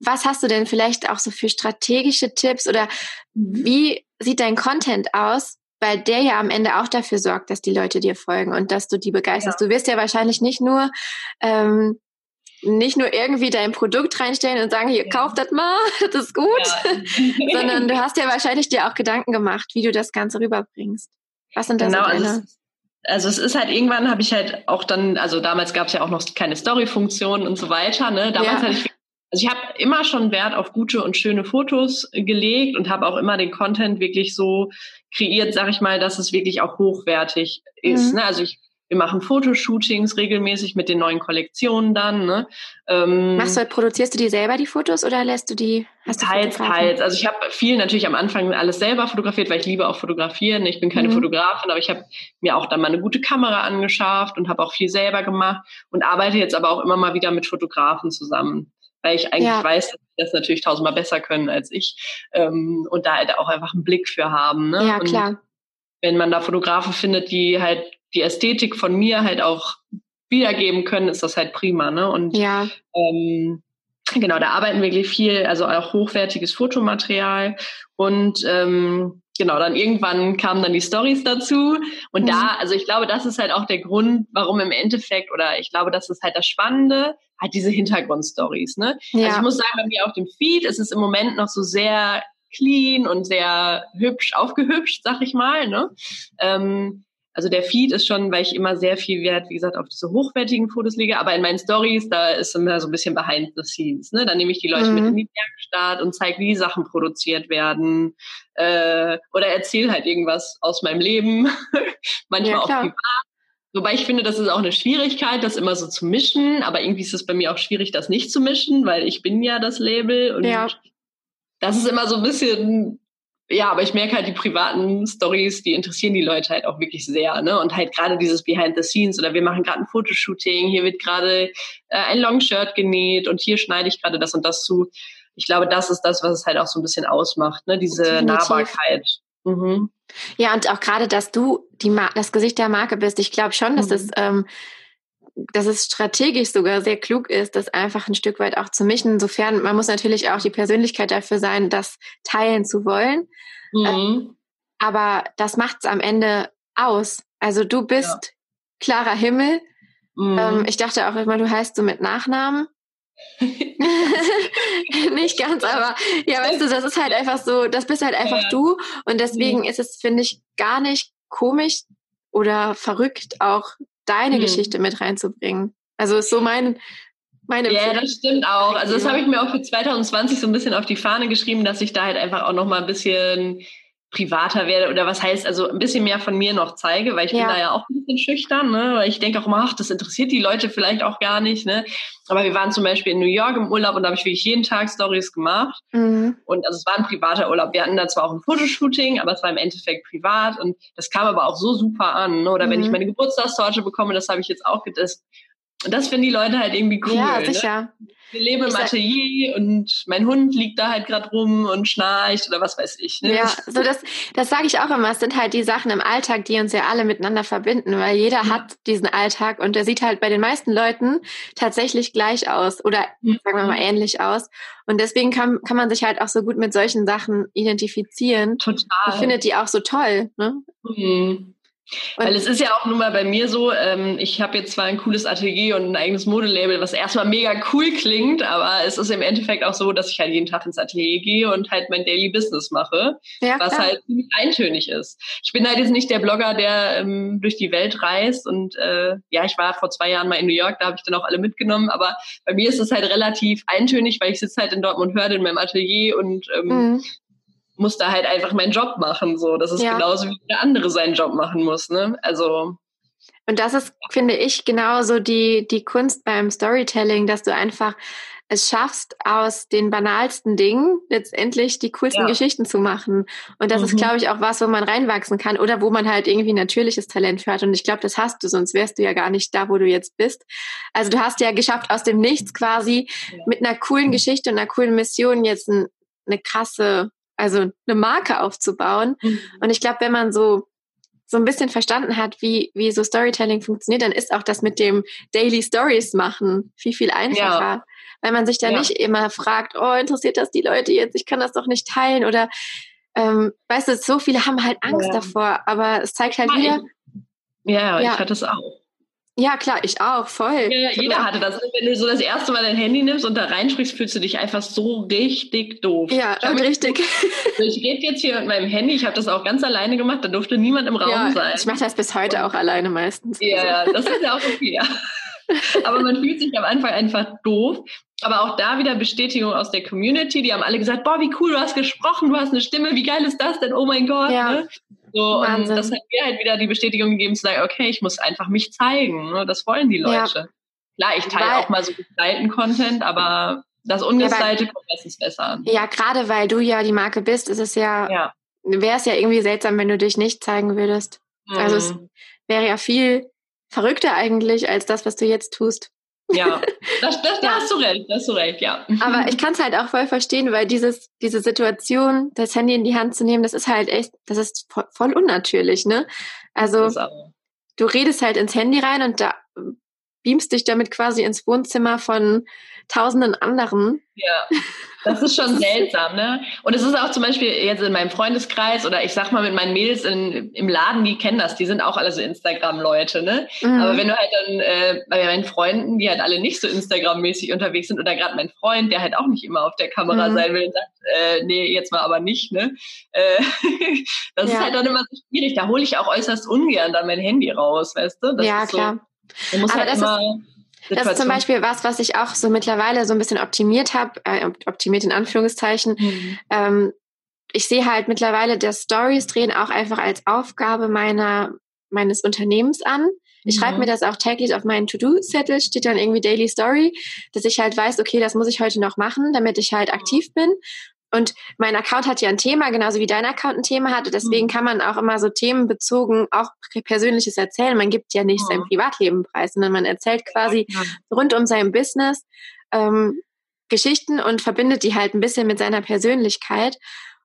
was hast du denn vielleicht auch so für strategische Tipps oder mhm. wie sieht dein Content aus, weil der ja am Ende auch dafür sorgt, dass die Leute dir folgen und dass du die begeisterst. Ja. Du wirst ja wahrscheinlich nicht nur ähm, nicht nur irgendwie dein Produkt reinstellen und sagen, hier, ja. kauf das mal, *laughs* das ist gut, ja. *laughs* sondern du hast ja wahrscheinlich dir auch Gedanken gemacht, wie du das Ganze rüberbringst. Was sind da genau, so? Also also es ist halt irgendwann habe ich halt auch dann, also damals gab es ja auch noch keine Story-Funktion und so weiter. Ne? Damals ja. hatte ich also ich habe immer schon Wert auf gute und schöne Fotos gelegt und habe auch immer den Content wirklich so kreiert, sag ich mal, dass es wirklich auch hochwertig ist. Mhm. Ne? Also ich, wir machen Fotoshootings regelmäßig mit den neuen Kollektionen dann. Ne? Ähm, Machst du, produzierst du die selber die Fotos oder lässt du die? Hast teils, teils. Also ich habe viel natürlich am Anfang alles selber fotografiert, weil ich liebe auch fotografieren. Ich bin keine mhm. Fotografin, aber ich habe mir auch dann mal eine gute Kamera angeschafft und habe auch viel selber gemacht und arbeite jetzt aber auch immer mal wieder mit Fotografen zusammen weil ich eigentlich ja. weiß, dass die das natürlich tausendmal besser können als ich ähm, und da halt auch einfach einen Blick für haben. Ne? Ja, klar. Und wenn man da Fotografen findet, die halt die Ästhetik von mir halt auch wiedergeben können, ist das halt prima. Ne? Und ja. ähm, genau, da arbeiten wir wirklich viel, also auch hochwertiges Fotomaterial und ähm, genau, dann irgendwann kamen dann die Stories dazu. Und mhm. da, also ich glaube, das ist halt auch der Grund, warum im Endeffekt, oder ich glaube, das ist halt das Spannende, halt diese Hintergrundstories. Ne? Ja. Also ich muss sagen, bei mir auf dem Feed ist es im Moment noch so sehr clean und sehr hübsch aufgehübscht, sag ich mal. Ne? Ähm, also der Feed ist schon, weil ich immer sehr viel Wert, wie gesagt, auf diese hochwertigen Fotos lege. Aber in meinen Stories, da ist immer so ein bisschen behind the scenes. Ne? Da nehme ich die Leute mhm. mit in die Werkstatt und zeige, wie Sachen produziert werden. Äh, oder erzähle halt irgendwas aus meinem Leben. *laughs* Manchmal ja, auch privat. Wobei ich finde, das ist auch eine Schwierigkeit, das immer so zu mischen. Aber irgendwie ist es bei mir auch schwierig, das nicht zu mischen, weil ich bin ja das Label. Und ja. das ist immer so ein bisschen ja, aber ich merke halt, die privaten Stories, die interessieren die Leute halt auch wirklich sehr, ne? Und halt gerade dieses Behind the Scenes oder wir machen gerade ein Fotoshooting, hier wird gerade äh, ein Longshirt genäht und hier schneide ich gerade das und das zu. Ich glaube, das ist das, was es halt auch so ein bisschen ausmacht, ne? Diese Definitiv. Nahbarkeit. Mhm. Ja, und auch gerade, dass du die Mar das Gesicht der Marke bist. Ich glaube schon, dass mhm. das ähm, dass es strategisch sogar sehr klug ist, das einfach ein Stück weit auch zu mischen. Insofern, man muss natürlich auch die Persönlichkeit dafür sein, das teilen zu wollen. Mhm. aber das macht es am Ende aus. Also du bist ja. klarer Himmel. Mhm. Ähm, ich dachte auch immer, du heißt so mit Nachnamen. *laughs* Nicht ganz, *laughs* aber ja, weißt du, das ist halt einfach so, das bist halt einfach ja. du. Und deswegen mhm. ist es, finde ich, gar nicht komisch oder verrückt, auch deine hm. Geschichte mit reinzubringen. Also ist so mein, meine Ja, das stimmt auch. Also das habe ich mir auch für 2020 so ein bisschen auf die Fahne geschrieben, dass ich da halt einfach auch noch mal ein bisschen privater werde oder was heißt, also ein bisschen mehr von mir noch zeige, weil ich ja. bin da ja auch ein bisschen schüchtern, ne? weil ich denke auch immer, ach, das interessiert die Leute vielleicht auch gar nicht. Ne? Aber wir waren zum Beispiel in New York im Urlaub und da habe ich wirklich jeden Tag Stories gemacht. Mhm. Und also es war ein privater Urlaub. Wir hatten da zwar auch ein Fotoshooting, aber es war im Endeffekt privat und das kam aber auch so super an. Ne? Oder mhm. wenn ich mhm. meine Geburtstagstorte bekomme, das habe ich jetzt auch gedacht. Und das finden die Leute halt irgendwie cool. Ja, ne? sicher. Ne? Wir leben im Atelier und mein Hund liegt da halt gerade rum und schnarcht oder was weiß ich. Ne? Ja, so das, das sage ich auch immer. Es sind halt die Sachen im Alltag, die uns ja alle miteinander verbinden, weil jeder ja. hat diesen Alltag und der sieht halt bei den meisten Leuten tatsächlich gleich aus oder mhm. sagen wir mal ähnlich aus. Und deswegen kann, kann man sich halt auch so gut mit solchen Sachen identifizieren. Total. Ich finde die auch so toll. Ne? Mhm. Weil es ist ja auch nun mal bei mir so, ähm, ich habe jetzt zwar ein cooles Atelier und ein eigenes Modelabel, was erstmal mega cool klingt, aber es ist im Endeffekt auch so, dass ich halt jeden Tag ins Atelier gehe und halt mein Daily Business mache, ja, was halt ziemlich eintönig ist. Ich bin halt jetzt nicht der Blogger, der ähm, durch die Welt reist und äh, ja, ich war vor zwei Jahren mal in New York, da habe ich dann auch alle mitgenommen, aber bei mir ist es halt relativ eintönig, weil ich sitze halt in Dortmund Hörde in meinem Atelier und ähm, mhm muss da halt einfach meinen Job machen. So, das ist ja. genauso wie der andere seinen Job machen muss. Ne? Also und das ist, finde ich, genauso die die Kunst beim Storytelling, dass du einfach es schaffst, aus den banalsten Dingen letztendlich die coolsten ja. Geschichten zu machen. Und das mhm. ist, glaube ich, auch was, wo man reinwachsen kann oder wo man halt irgendwie natürliches Talent für hat. Und ich glaube, das hast du, sonst wärst du ja gar nicht da, wo du jetzt bist. Also du hast ja geschafft, aus dem Nichts quasi ja. mit einer coolen Geschichte und einer coolen Mission jetzt ein, eine krasse, also eine Marke aufzubauen. Mhm. Und ich glaube, wenn man so so ein bisschen verstanden hat, wie, wie so Storytelling funktioniert, dann ist auch das mit dem Daily Stories machen viel, viel einfacher. Ja. Weil man sich da ja. nicht immer fragt, oh, interessiert das die Leute jetzt? Ich kann das doch nicht teilen. Oder ähm, weißt du, so viele haben halt Angst ja. davor, aber es zeigt halt wieder. Ja, ja, ich hatte es auch. Ja, klar, ich auch, voll. Ja, jeder hatte das. Wenn du so das erste Mal dein Handy nimmst und da reinsprichst, fühlst du dich einfach so richtig doof. Ja, ich richtig. ich rede jetzt hier mit meinem Handy, ich habe das auch ganz alleine gemacht, da durfte niemand im Raum ja, sein. Ich mache das bis heute auch alleine meistens. Ja, das ist ja auch okay, ja. *laughs* Aber man fühlt sich am Anfang einfach doof. Aber auch da wieder Bestätigung aus der Community. Die haben alle gesagt, boah, wie cool, du hast gesprochen, du hast eine Stimme, wie geil ist das denn? Oh mein Gott. Ja. Ne? So, und das hat mir halt wieder die Bestätigung gegeben zu sagen, okay, ich muss einfach mich zeigen. Ne? Das wollen die Leute. Ja. Klar, ich teile weil, auch mal so gestylten Content, aber das Ungestylte ja, kommt meistens besser. Ja, gerade weil du ja die Marke bist, ist es ja, ja. wäre es ja irgendwie seltsam, wenn du dich nicht zeigen würdest. Mhm. Also es mhm. wäre ja viel verrückter eigentlich als das, was du jetzt tust. Ja, *laughs* das, das, da hast du recht, da hast du recht, ja. Aber ich kann es halt auch voll verstehen, weil dieses, diese Situation, das Handy in die Hand zu nehmen, das ist halt echt, das ist voll, voll unnatürlich, ne? Also, du redest halt ins Handy rein und da beamst dich damit quasi ins Wohnzimmer von tausenden anderen. Ja, das ist schon *laughs* seltsam, ne? Und es ist auch zum Beispiel jetzt in meinem Freundeskreis oder ich sag mal mit meinen Mädels in, im Laden, die kennen das, die sind auch alle so Instagram-Leute, ne? Mhm. Aber wenn du halt dann äh, bei meinen Freunden, die halt alle nicht so Instagram-mäßig unterwegs sind oder gerade mein Freund, der halt auch nicht immer auf der Kamera mhm. sein will und sagt, äh, nee, jetzt mal aber nicht, ne? Äh, *laughs* das ja. ist halt dann immer so schwierig. Da hole ich auch äußerst ungern dann mein Handy raus, weißt du? Das ja, klar. So, aber halt das ist zum Beispiel was, was ich auch so mittlerweile so ein bisschen optimiert habe, äh, optimiert in Anführungszeichen. Mhm. Ähm, ich sehe halt mittlerweile, dass Stories drehen auch einfach als Aufgabe meiner meines Unternehmens an. Ich mhm. schreibe mir das auch täglich auf meinen To-Do-Zettel, steht dann irgendwie Daily Story, dass ich halt weiß, okay, das muss ich heute noch machen, damit ich halt aktiv bin. Und mein Account hat ja ein Thema, genauso wie dein Account ein Thema hat. Deswegen mhm. kann man auch immer so themenbezogen auch Persönliches erzählen. Man gibt ja nicht sein Privatleben preis, sondern man erzählt quasi rund um sein Business ähm, Geschichten und verbindet die halt ein bisschen mit seiner Persönlichkeit.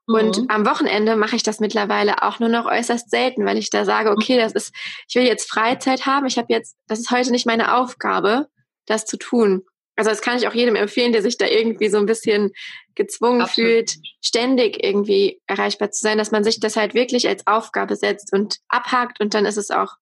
Und mhm. am Wochenende mache ich das mittlerweile auch nur noch äußerst selten, weil ich da sage, okay, das ist, ich will jetzt Freizeit haben. Ich habe jetzt, das ist heute nicht meine Aufgabe, das zu tun. Also das kann ich auch jedem empfehlen, der sich da irgendwie so ein bisschen gezwungen Absolut. fühlt, ständig irgendwie erreichbar zu sein, dass man sich das halt wirklich als Aufgabe setzt und abhakt und dann ist es auch.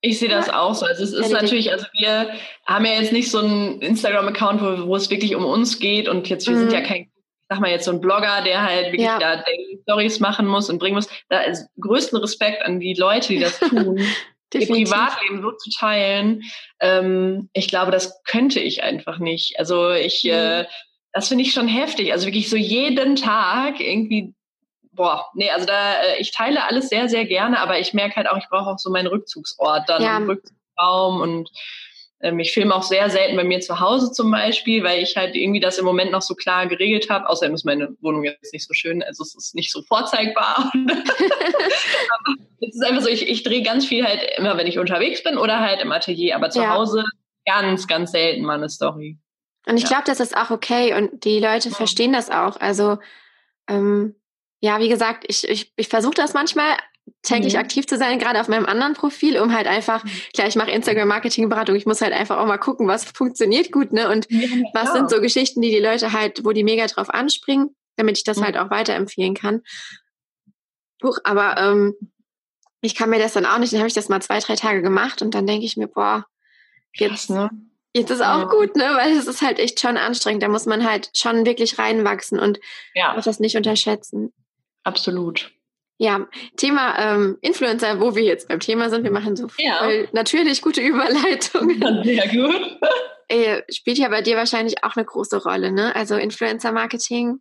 Ich sehe das auch so. Also es ist natürlich, also wir haben ja jetzt nicht so einen Instagram-Account, wo, wo es wirklich um uns geht und jetzt, wir mhm. sind ja kein, sag mal jetzt so ein Blogger, der halt wirklich ja. da Stories machen muss und bringen muss. Da ist größten Respekt an die Leute, die das *laughs* tun. Ihr Privatleben so zu teilen, ähm, ich glaube, das könnte ich einfach nicht. Also ich, mhm. äh, das finde ich schon heftig. Also wirklich so jeden Tag irgendwie, boah, nee, also da, äh, ich teile alles sehr, sehr gerne, aber ich merke halt auch, ich brauche auch so meinen Rückzugsort dann, ja. einen Rückzugsraum und ich filme auch sehr selten bei mir zu Hause zum Beispiel, weil ich halt irgendwie das im Moment noch so klar geregelt habe. Außerdem ist meine Wohnung jetzt nicht so schön, also es ist nicht so vorzeigbar. *laughs* es ist einfach so, ich, ich drehe ganz viel halt immer, wenn ich unterwegs bin oder halt im Atelier, aber zu ja. Hause ganz, ganz selten mal eine Story. Und ich ja. glaube, das ist auch okay und die Leute ja. verstehen das auch. Also ähm, ja, wie gesagt, ich, ich, ich versuche das manchmal, täglich mhm. aktiv zu sein, gerade auf meinem anderen Profil, um halt einfach, mhm. klar, ich mache Instagram-Marketing-Beratung, ich muss halt einfach auch mal gucken, was funktioniert gut, ne? Und ja, was sind so Geschichten, die die Leute halt, wo die mega drauf anspringen, damit ich das mhm. halt auch weiterempfehlen kann. Huch, aber ähm, ich kann mir das dann auch nicht, dann habe ich das mal zwei, drei Tage gemacht und dann denke ich mir, boah, jetzt, Krass, ne? jetzt ist auch ja. gut, ne? Weil es ist halt echt schon anstrengend. Da muss man halt schon wirklich reinwachsen und ja. das nicht unterschätzen. Absolut. Ja, Thema ähm, Influencer, wo wir jetzt beim Thema sind, wir machen so ja. voll natürlich gute Überleitungen. *laughs* Sehr gut. *laughs* Äh, spielt ja bei dir wahrscheinlich auch eine große Rolle, ne? Also Influencer-Marketing.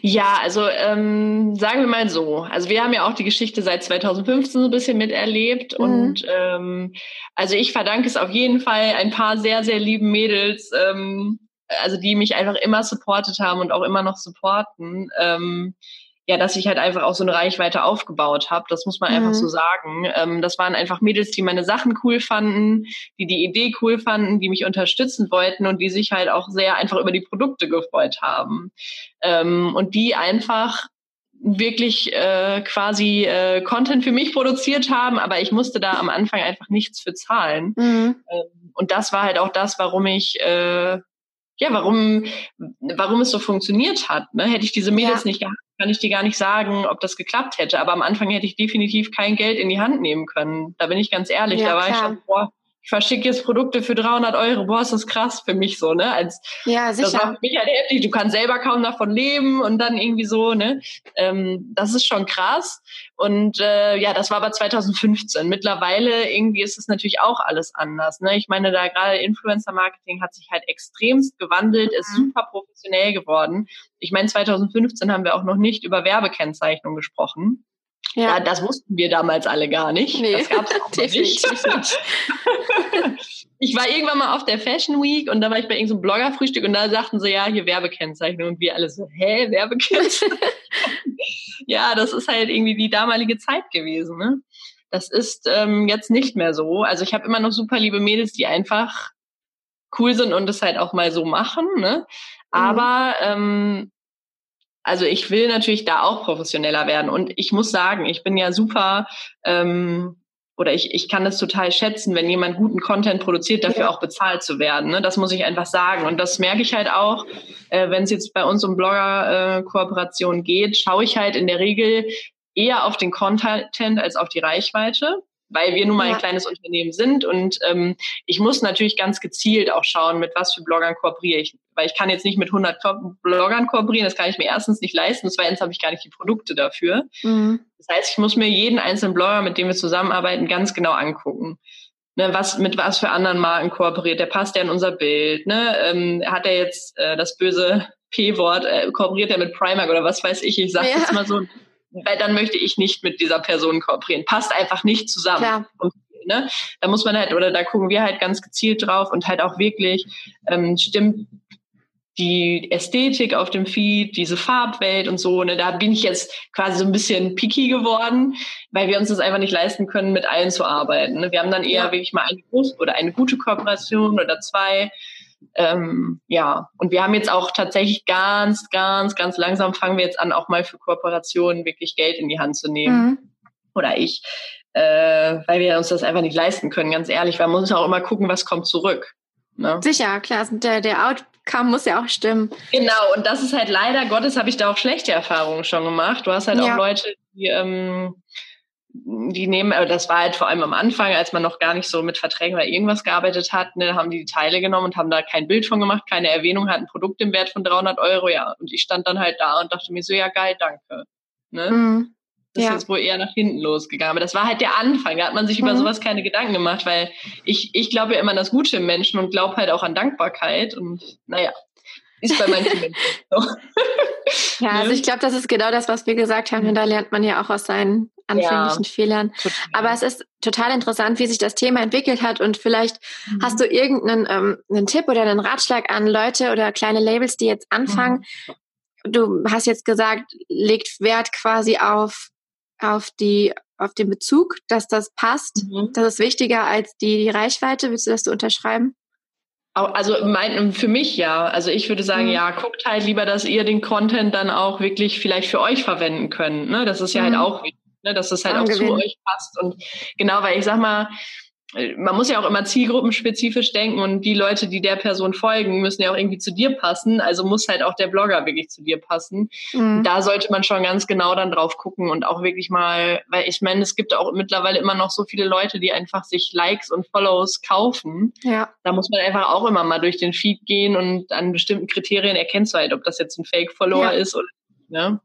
Ja, also ähm, sagen wir mal so. Also wir haben ja auch die Geschichte seit 2015 so ein bisschen miterlebt mhm. und ähm, also ich verdanke es auf jeden Fall ein paar sehr sehr lieben Mädels, ähm, also die mich einfach immer supportet haben und auch immer noch supporten, ähm, ja, dass ich halt einfach auch so eine Reichweite aufgebaut habe. Das muss man mhm. einfach so sagen. Ähm, das waren einfach Mädels, die meine Sachen cool fanden, die die Idee cool fanden, die mich unterstützen wollten und die sich halt auch sehr einfach über die Produkte gefreut haben. Ähm, und die einfach wirklich äh, quasi äh, Content für mich produziert haben, aber ich musste da am Anfang einfach nichts für zahlen. Mhm. Ähm, und das war halt auch das, warum ich äh, ja, warum, warum es so funktioniert hat. Ne? Hätte ich diese Mädels ja. nicht gehabt, kann ich dir gar nicht sagen, ob das geklappt hätte. Aber am Anfang hätte ich definitiv kein Geld in die Hand nehmen können. Da bin ich ganz ehrlich. Ja, da war klar. ich schon, boah, ich verschicke jetzt Produkte für 300 Euro. Boah, ist das krass für mich so, ne? Als, ja, sicher. Das war für mich halt heftig. Du kannst selber kaum davon leben und dann irgendwie so, ne? Ähm, das ist schon krass. Und äh, ja, das war aber 2015. Mittlerweile irgendwie ist es natürlich auch alles anders. Ne? Ich meine, da gerade Influencer-Marketing hat sich halt extremst gewandelt, mhm. ist super professionell geworden. Ich meine, 2015 haben wir auch noch nicht über Werbekennzeichnung gesprochen. Ja. ja. das wussten wir damals alle gar nicht. Nee, das gab's *laughs* auch nicht. *laughs* ich war irgendwann mal auf der Fashion Week und da war ich bei irgendeinem so Bloggerfrühstück und da sagten sie, ja, hier Werbekennzeichnung. Und wir alle so, hä, Werbekennzeichnung? *laughs* ja, das ist halt irgendwie die damalige Zeit gewesen. Ne? Das ist ähm, jetzt nicht mehr so. Also ich habe immer noch super liebe Mädels, die einfach cool sind und das halt auch mal so machen. Ne? Mhm. Aber ähm, also ich will natürlich da auch professioneller werden. Und ich muss sagen, ich bin ja super ähm, oder ich, ich kann es total schätzen, wenn jemand guten Content produziert, dafür ja. auch bezahlt zu werden. Ne? Das muss ich einfach sagen. Und das merke ich halt auch, äh, wenn es jetzt bei uns um Blogger-Kooperation äh, geht, schaue ich halt in der Regel eher auf den Content als auf die Reichweite weil wir nun mal ja. ein kleines Unternehmen sind und ähm, ich muss natürlich ganz gezielt auch schauen, mit was für Bloggern kooperiere ich, weil ich kann jetzt nicht mit 100 Ko Bloggern kooperieren, das kann ich mir erstens nicht leisten, zweitens habe ich gar nicht die Produkte dafür. Mhm. Das heißt, ich muss mir jeden einzelnen Blogger, mit dem wir zusammenarbeiten, ganz genau angucken. Ne, was, mit was für anderen Marken kooperiert, der passt ja in unser Bild, ne? Ähm, hat er jetzt äh, das böse P-Wort, äh, kooperiert er mit Primark oder was weiß ich, ich sage ja. jetzt mal so, weil dann möchte ich nicht mit dieser Person kooperieren. Passt einfach nicht zusammen. Klar. Und, ne, da muss man halt, oder da gucken wir halt ganz gezielt drauf und halt auch wirklich, ähm, stimmt die Ästhetik auf dem Feed, diese Farbwelt und so, ne, da bin ich jetzt quasi so ein bisschen picky geworden, weil wir uns das einfach nicht leisten können, mit allen zu arbeiten. Ne. Wir haben dann eher ja. wirklich mal eine große oder eine gute Kooperation oder zwei ähm, ja, und wir haben jetzt auch tatsächlich ganz, ganz, ganz langsam fangen wir jetzt an, auch mal für Kooperationen wirklich Geld in die Hand zu nehmen. Mhm. Oder ich, äh, weil wir uns das einfach nicht leisten können, ganz ehrlich. Weil man muss auch immer gucken, was kommt zurück. Ne? Sicher, klar, der, der Outcome muss ja auch stimmen. Genau, und das ist halt leider Gottes, habe ich da auch schlechte Erfahrungen schon gemacht. Du hast halt ja. auch Leute, die ähm, die nehmen, aber das war halt vor allem am Anfang, als man noch gar nicht so mit Verträgen oder irgendwas gearbeitet hat, ne, haben die die Teile genommen und haben da kein Bild von gemacht, keine Erwähnung, hatten ein Produkt im Wert von 300 Euro, ja. Und ich stand dann halt da und dachte mir so, ja geil, danke. Ne? Mhm. Das ja. ist jetzt wohl eher nach hinten losgegangen. Aber das war halt der Anfang. Da hat man sich mhm. über sowas keine Gedanken gemacht, weil ich, ich glaube ja immer an das Gute im Menschen und glaube halt auch an Dankbarkeit. Und naja, ist bei manchen *laughs* Menschen so. Ja, *laughs* also ne? ich glaube, das ist genau das, was wir gesagt haben. Und da lernt man ja auch aus seinen anfänglichen ja, Fehlern. Total. Aber es ist total interessant, wie sich das Thema entwickelt hat. Und vielleicht mhm. hast du irgendeinen ähm, einen Tipp oder einen Ratschlag an Leute oder kleine Labels, die jetzt anfangen. Mhm. Du hast jetzt gesagt, legt Wert quasi auf, auf die auf den Bezug, dass das passt. Mhm. Das ist wichtiger als die, die Reichweite. Willst du das so unterschreiben? Also mein, für mich ja. Also ich würde sagen, mhm. ja, guckt halt lieber, dass ihr den Content dann auch wirklich vielleicht für euch verwenden könnt. Ne? Das ist ja halt mhm. halt auch wichtig, ne? dass es halt auch zu euch passt. Und genau, weil ich sag mal, man muss ja auch immer zielgruppenspezifisch denken und die Leute, die der Person folgen, müssen ja auch irgendwie zu dir passen. Also muss halt auch der Blogger wirklich zu dir passen. Mhm. Da sollte man schon ganz genau dann drauf gucken und auch wirklich mal, weil ich meine, es gibt auch mittlerweile immer noch so viele Leute, die einfach sich Likes und Follows kaufen. Ja. Da muss man einfach auch immer mal durch den Feed gehen und an bestimmten Kriterien erkennst du halt, ob das jetzt ein Fake-Follower ja. ist oder ne?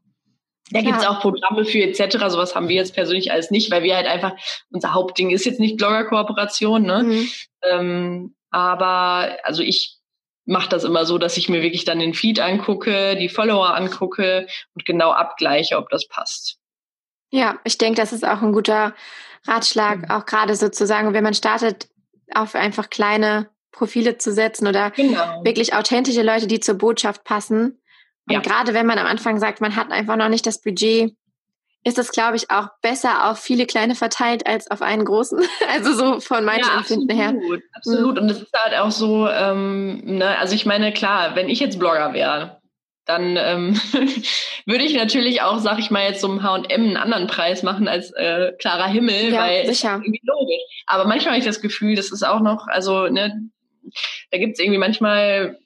Da gibt's auch Programme für etc. Sowas haben wir jetzt persönlich alles nicht, weil wir halt einfach, unser Hauptding ist jetzt nicht Blogger-Kooperation, ne? Mhm. Ähm, aber also ich mache das immer so, dass ich mir wirklich dann den Feed angucke, die Follower angucke und genau abgleiche, ob das passt. Ja, ich denke, das ist auch ein guter Ratschlag, mhm. auch gerade sozusagen, wenn man startet, auf einfach kleine Profile zu setzen oder genau. wirklich authentische Leute, die zur Botschaft passen. Und ja. gerade wenn man am Anfang sagt, man hat einfach noch nicht das Budget, ist das, glaube ich, auch besser auf viele kleine verteilt als auf einen großen. *laughs* Also so von meinem ja, Empfinden absolut, her. Absolut. Mhm. Und es ist halt auch so, ähm, ne, also ich meine, klar, wenn ich jetzt Blogger wäre, dann ähm, *laughs* würde ich natürlich auch, sag ich mal, jetzt so einem H&M einen anderen Preis machen als äh, klarer Himmel, ja, weil sicher. irgendwie logisch. Aber manchmal habe ich das Gefühl, das ist auch noch, also ne, da gibt es irgendwie manchmal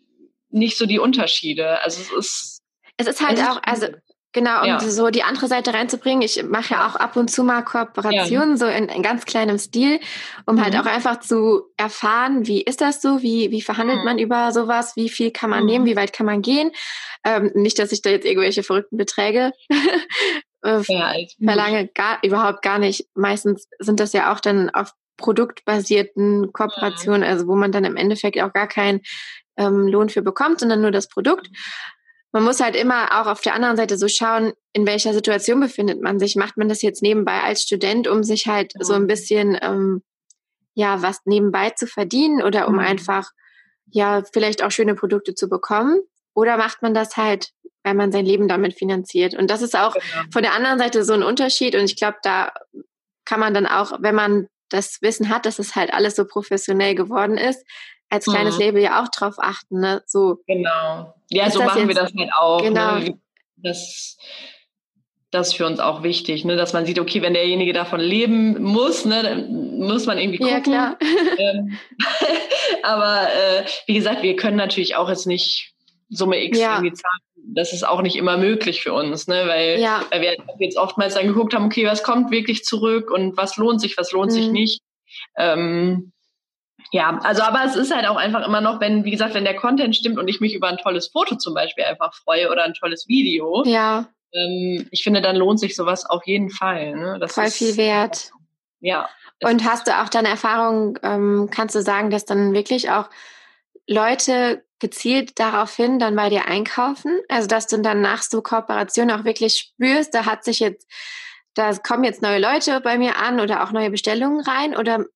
nicht so die Unterschiede. Also es ist es ist halt auch, also Genau, um ja. so die andere Seite reinzubringen. Ich mache ja auch ab und zu mal Kooperationen, ja. so in, in, ganz kleinem Stil, um halt mhm. halt auch einfach zu erfahren, wie ist das so, wie, wie verhandelt mhm. man über sowas, wie viel kann man mhm. nehmen, wie weit kann man gehen. Ähm, nicht, dass ich da jetzt irgendwelche verrückten Beträge *laughs* äh, ja, verlange, gar, überhaupt gar nicht. Meistens sind das ja auch dann auf produktbasierten Kooperationen, also wo man dann im Endeffekt auch gar keinen ähm, Lohn für bekommt, sondern nur das Produkt man muss halt immer auch auf der anderen Seite so schauen, in welcher Situation befindet man sich. Macht man das jetzt nebenbei als Student, um sich halt so ein bisschen, ähm, ja, was nebenbei zu verdienen oder um mhm. einfach, ja, vielleicht auch schöne Produkte zu bekommen? Oder macht man das halt, weil man sein Leben damit finanziert? Und das ist auch genau. von der anderen Seite so ein Unterschied. Und ich glaube, da kann man dann auch, wenn man das Wissen hat, dass es halt alles so professionell geworden ist, als kleines mhm. Label ja auch drauf achten, ne? So. Genau. Ja, so machen wir das halt auch. Ne? Genau. Ne? Das, das ist für uns auch wichtig, ne? dass man sieht, okay, wenn derjenige davon leben muss, ne, dann muss man irgendwie gucken. Ja, klar. *laughs* Ähm, *laughs* aber äh, wie gesagt, wir können natürlich auch jetzt nicht Summe X ja. irgendwie zahlen. Das ist auch nicht immer möglich für uns, ne? weil, ja. weil wir jetzt oftmals dann geguckt haben, okay, was kommt wirklich zurück und was lohnt sich, was lohnt mhm. sich nicht. Ähm, ja, also aber es ist halt auch einfach immer noch, wenn, wie gesagt, wenn der Content stimmt und ich mich über ein tolles Foto zum Beispiel einfach freue oder ein tolles Video. Ja. Ähm, ich finde, dann lohnt sich sowas auf jeden Fall. Ne? Das Voll ist, viel wert. Ja. Und hast du auch deine Erfahrung, ähm, kannst du sagen, dass dann wirklich auch Leute gezielt daraufhin dann bei dir einkaufen? Also dass du dann nach so Kooperation auch wirklich spürst, da hat sich jetzt, da kommen jetzt neue Leute bei mir an oder auch neue Bestellungen rein oder